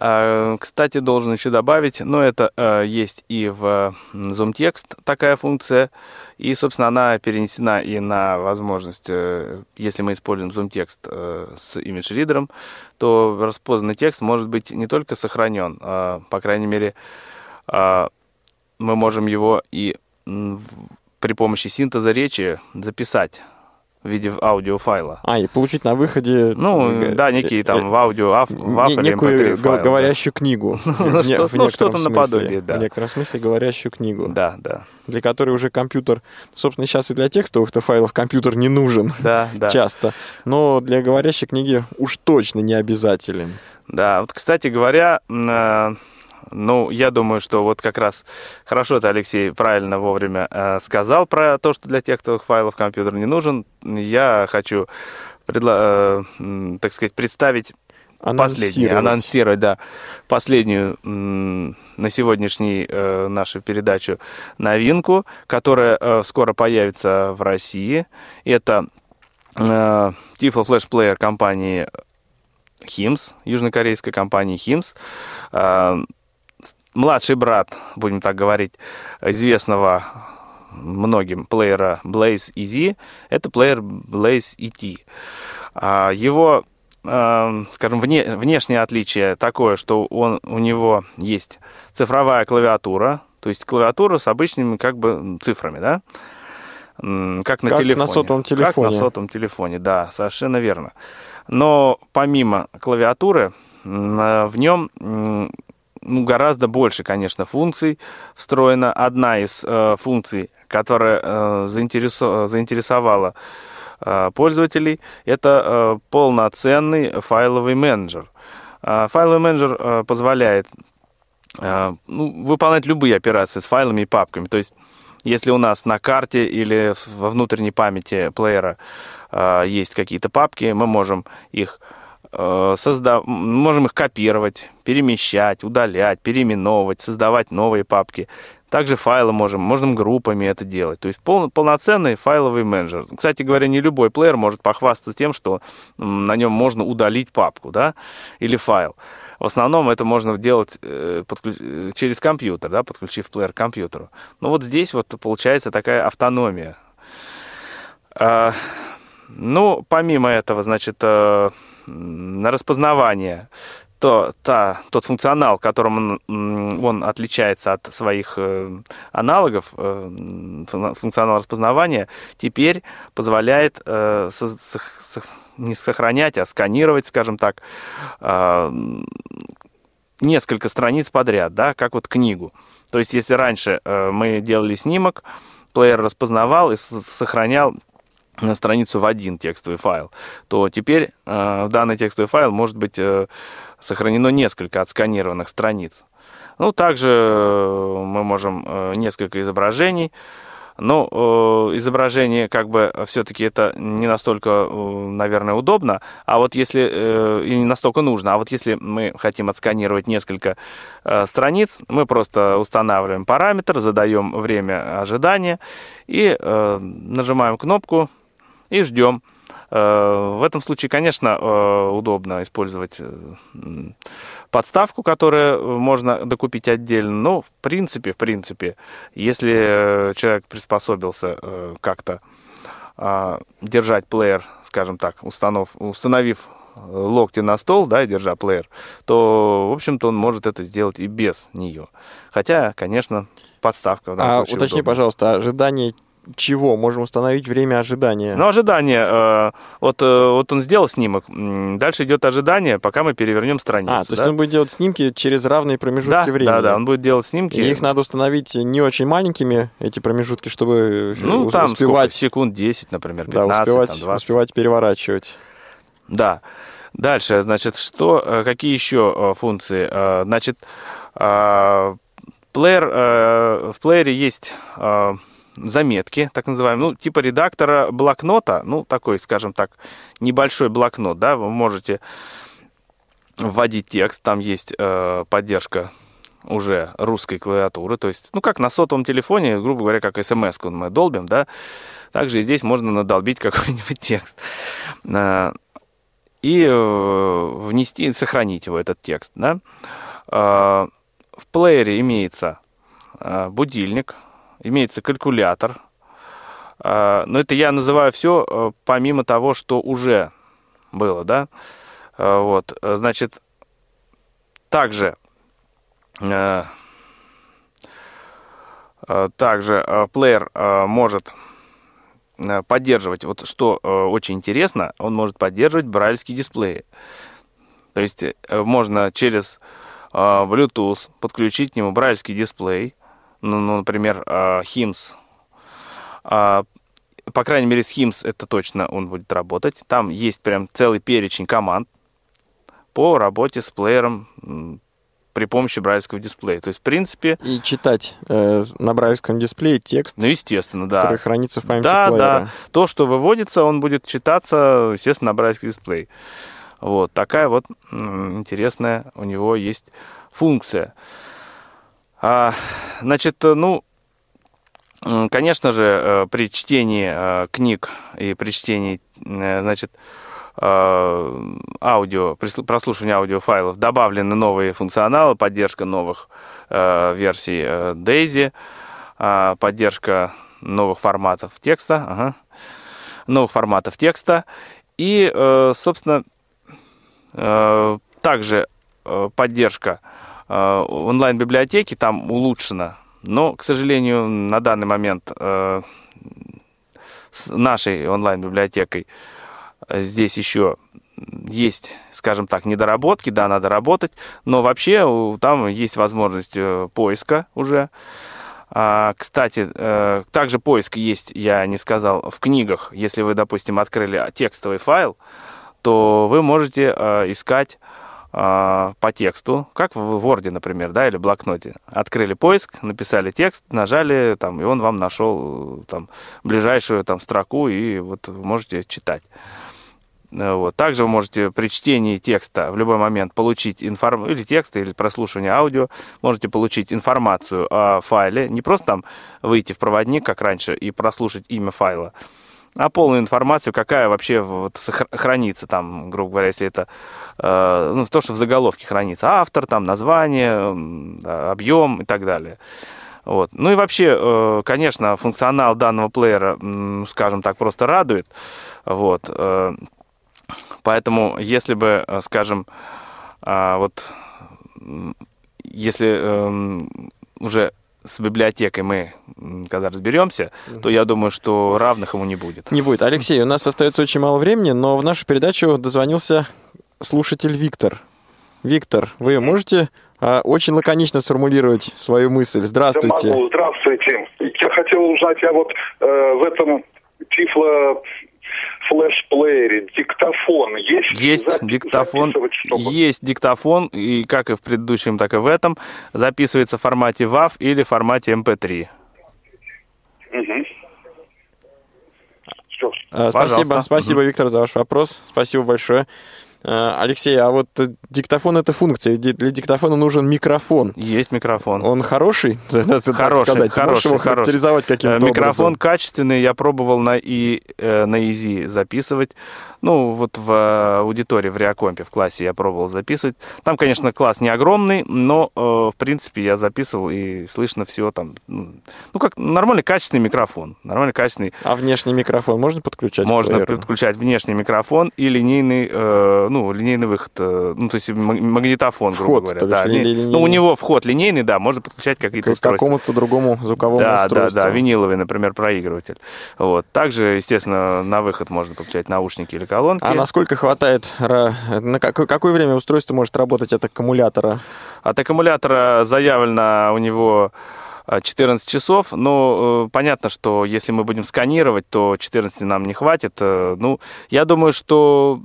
А, Кстати, должен еще добавить, но это э, есть и в Zoom текст такая функция, и, собственно, она перенесена и на возможность, э, если мы используем Zoom э, с image ридером, то распознанный текст может быть не только сохранен, а, по крайней мере, а, мы можем его и при помощи синтеза речи записать в виде аудиофайла. А, и получить на выходе... Ну, э, да, некие э, там в аудио, аф, в аф некую MP3 го- файл, да. говорящую книгу. Ну, ну, что-то наподобие, да. В некотором смысле говорящую книгу. Да, да, Для которой уже компьютер... Собственно, сейчас и для текстовых-то файлов компьютер не нужен. да, да. Часто. Но для говорящей книги уж точно не обязателен. Да, вот, кстати говоря, э, ну, я думаю, что вот как раз хорошо это Алексей правильно вовремя э, сказал про то, что для текстовых файлов компьютер не нужен. Я хочу, предла- э, так сказать, представить последнюю, Анонсировать. анонсировать, да, последнюю м, на сегодняшней э, нашу передачу новинку, которая э, скоро появится в России. Это э, Tiflo Flash Player компании HIMS, южнокорейской компании HIMS. Младший брат, будем так говорить, известного многим плеера Blaze EZ, это плеер Blaze ET. А, Его, э, скажем, вне- внешнее отличие такое, что он, у него есть цифровая клавиатура, То есть клавиатура с обычными как бы цифрами, да? Как на как телефоне. на сотовом телефоне. Как на сотовом телефоне, да, совершенно верно. Но помимо клавиатуры, в нем ну, гораздо больше, конечно, функций встроена. Одна из э, функций, которая э, заинтересо- заинтересовала э, пользователей, это э, полноценный файловый менеджер. Э, файловый менеджер э, позволяет э, ну, выполнять любые операции с файлами и папками. То есть если у нас на карте или во внутренней памяти плеера э, есть какие-то папки, мы можем их созда... можем их копировать, перемещать, удалять, переименовывать, создавать новые папки. Также файлы можем, можем группами это делать. То есть пол, полноценный файловый менеджер. Кстати говоря, не любой плеер может похвастаться тем, что на нем можно удалить папку да, или файл. В основном это можно делать э, подключ... через компьютер, да, подключив плеер к компьютеру. Но вот здесь вот получается такая автономия. А, ну, помимо этого, значит, э, на распознавание то, та, тот функционал, которым он, он отличается от своих э, аналогов, э, функционал распознавания, теперь позволяет э, со, со, не сохранять, а сканировать, скажем так, а, несколько страниц подряд, да, как вот книгу. То есть, если раньше э, мы делали снимок, плеер распознавал и сохранял на страницу в один текстовый файл, то теперь э, данный текстовый файл может быть э, сохранено несколько отсканированных страниц. Ну, также мы можем несколько изображений но э, изображение как бы все-таки это не настолько, э, наверное, удобно, а вот если, э, и не настолько нужно, а вот если мы хотим отсканировать несколько э, страниц, мы просто устанавливаем параметр, задаем время ожидания и э, нажимаем кнопку и ждем. Э, в этом случае, конечно, э, удобно использовать э, подставку, которую можно докупить отдельно. Но, в принципе, в принципе, если человек приспособился как-то а, держать плеер, скажем так, установ, установив локти на стол, да, и держа плеер, то, в общем-то, он может это сделать и без нее. Хотя, конечно, подставка а, случае Уточни, удобна. пожалуйста, ожидание чего можем установить время ожидания? Ну, ожидание. Э, вот, э, вот он сделал снимок. Дальше идет ожидание, пока мы перевернем страницу. А, то есть да? он будет делать снимки через равные промежутки да, времени. Да, да, он будет делать снимки. И их надо установить не очень маленькими, эти промежутки, чтобы ну, там успевать... Сколько? секунд 10, например, 15, да, успевать, там, 20. успевать переворачивать. Да. Дальше, значит, что, э, какие еще функции? Значит, плеер, в плеере есть заметки, так называемые, ну, типа редактора блокнота, ну, такой, скажем так, небольшой блокнот, да, вы можете вводить текст, там есть э, поддержка уже русской клавиатуры, то есть, ну, как на сотовом телефоне, грубо говоря, как смс мы долбим, да, также и здесь можно надолбить какой-нибудь текст э, и э, внести, сохранить его, этот текст, да. Э, в плеере имеется э, будильник, имеется калькулятор. А, но это я называю все э, помимо того, что уже было, да. А, вот, значит, также э, э, также плеер может поддерживать, вот что очень интересно, он может поддерживать брайльские дисплеи. То есть можно через Bluetooth подключить к нему брайльский дисплей, ну, ну например, HIMS. А, по крайней мере, с HIMS это точно он будет работать. Там есть прям целый перечень команд по работе с плеером при помощи брайлевского дисплея. То есть, в принципе... И читать э, на брайлевском дисплее текст, ну, естественно, да. который хранится в памяти да, плеера. Да, То, что выводится, он будет читаться, естественно, на брайлевский дисплей. Вот такая вот интересная у него есть функция. А, значит, э, ну, конечно же, э, при чтении э, книг и при чтении, значит, аудио, прослушивания аудиофайлов добавлены новые функционалы, поддержка новых версий Daisy, поддержка новых форматов текста, ага, новых форматов текста. И, собственно, также поддержка Э, онлайн-библиотеки там улучшена Но, к сожалению, на данный момент э, с нашей онлайн-библиотекой э, здесь еще есть, скажем так, недоработки, да, надо работать, но вообще там есть возможность э, поиска уже. А, кстати, э, также поиск есть, я не сказал, в книгах. Если вы, допустим, открыли текстовый файл, то вы можете э, искать э, по тексту, как в Word, например, да, или блокноте. Открыли поиск, написали текст, нажали, там, и он вам нашел там, ближайшую там, строку, и вот можете читать. Э, вот. Также вы можете при чтении текста в любой момент получить информацию, или текста, или прослушивание аудио, можете получить информацию о файле, не просто там выйти в проводник, как раньше, и прослушать имя файла, а полную информацию, какая вообще вот хранится там, грубо говоря, если это э, ну, то, что в заголовке хранится, автор, там, название, объем и так далее. Вот. Ну и вообще, э, конечно, функционал данного плеера, скажем так, просто радует. Вот. Э, Поэтому, если бы, скажем, а, вот если эм, уже с библиотекой мы, когда разберемся, то я думаю, что равных ему не будет. Не будет. Алексей, у нас остается очень мало времени, но в нашу передачу дозвонился слушатель Виктор. Виктор, вы можете а, очень лаконично сформулировать свою мысль? Здравствуйте. Да могу. Здравствуйте. Я хотел узнать, я вот э, в этом Тифло флеш-плеере диктофон есть? Есть диктофон, есть диктофон, и как и в предыдущем, так и в этом, записывается в формате WAV или в формате MP3. Угу. Спасибо, спасибо, Виктор, за ваш вопрос. Спасибо большое. Э, Алексей, а вот э, диктофон это функция. Для диктофона нужен микрофон. Есть микрофон. Он хороший? Хороший, сказать. хороший, его характеризовать каким-то Микрофон образом? качественный. Я пробовал на, и, э, на Easy записывать. Ну, вот в э, аудитории, в Реакомпе, в классе я пробовал записывать. Там, конечно, класс не огромный, но, э, в принципе, я записывал, и слышно все там. Ну, как нормальный качественный микрофон. Нормальный качественный. А внешний микрофон можно подключать? Можно подключать внешний микрофон и линейный, э, ну, линейный выход, э, ну, то есть магнитофон, грубо вход, говоря. То да, ли, ли, ну, у него вход линейный, да, можно подключать какие-то К какому-то другому звуковому да, устройству. Да, да, виниловый, например, проигрыватель. Вот. Также, естественно, на выход можно подключать наушники или колонки. А насколько хватает, на какое, время устройство может работать от аккумулятора? От аккумулятора заявлено у него 14 а, часов, но э, понятно, что если мы будем сканировать, то 14 нам не хватит. Э, ну, я думаю, что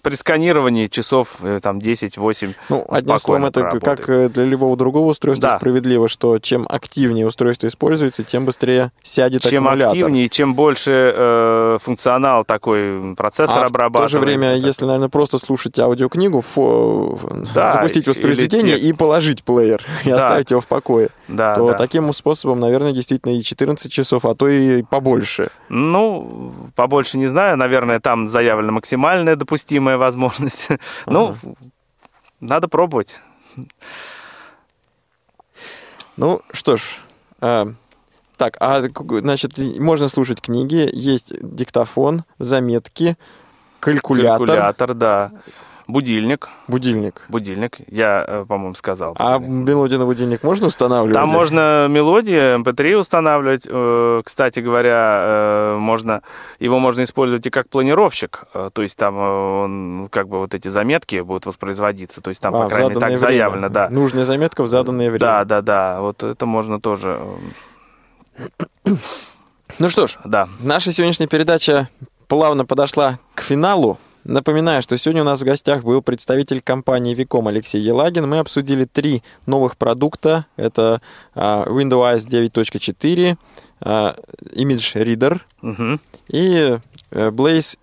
при сканировании часов э, там 10-8 Ну, одним словом, это поработает. как э, для любого другого устройства да. справедливо, что чем активнее устройство используется, тем быстрее сядет чем аккумулятор. Чем активнее, чем больше э, функционал такой процессор а обрабатывает. в то же время, если, наверное, просто слушать аудиокнигу, фо... да, запустить воспроизведение и положить плеер, и да. оставить его в покое, да, то да. таким способом, наверное, действительно и 14 часов, а то и побольше. Ну, побольше не знаю. Наверное, там заявлена максимальная допустимая возможность есть, ну, надо пробовать. Ну, что ж, а, так, а, значит, можно слушать книги, есть диктофон, заметки, калькулятор. Калькулятор, да. Будильник. Будильник. Будильник. Я, э, по-моему, сказал. А мелодию на будильник можно устанавливать? Там можно мелодии MP3 устанавливать. Э, кстати говоря, э, можно, его можно использовать и как планировщик. То есть там он, как бы вот эти заметки будут воспроизводиться. То есть там, а, по крайней мере, так время. заявлено. Да. Нужная заметка в заданное время. Да, да, да. Вот это можно тоже... Ну что ж, да. наша сегодняшняя передача плавно подошла к финалу. Напоминаю, что сегодня у нас в гостях был представитель компании Виком Алексей Елагин. Мы обсудили три новых продукта. Это uh, Windows 9.4, uh, Image Reader угу. и uh, Blaze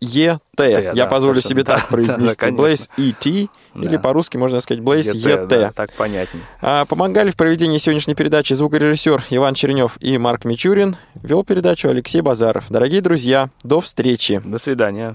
ET. Т, Я да, позволю себе да, так произнести. Да, Blaze ET, да. или по-русски можно сказать Blaze ET. Да, так понятнее. А, помогали в проведении сегодняшней передачи звукорежиссер Иван Черенев и Марк Мичурин. Вел передачу Алексей Базаров. Дорогие друзья, до встречи. До свидания.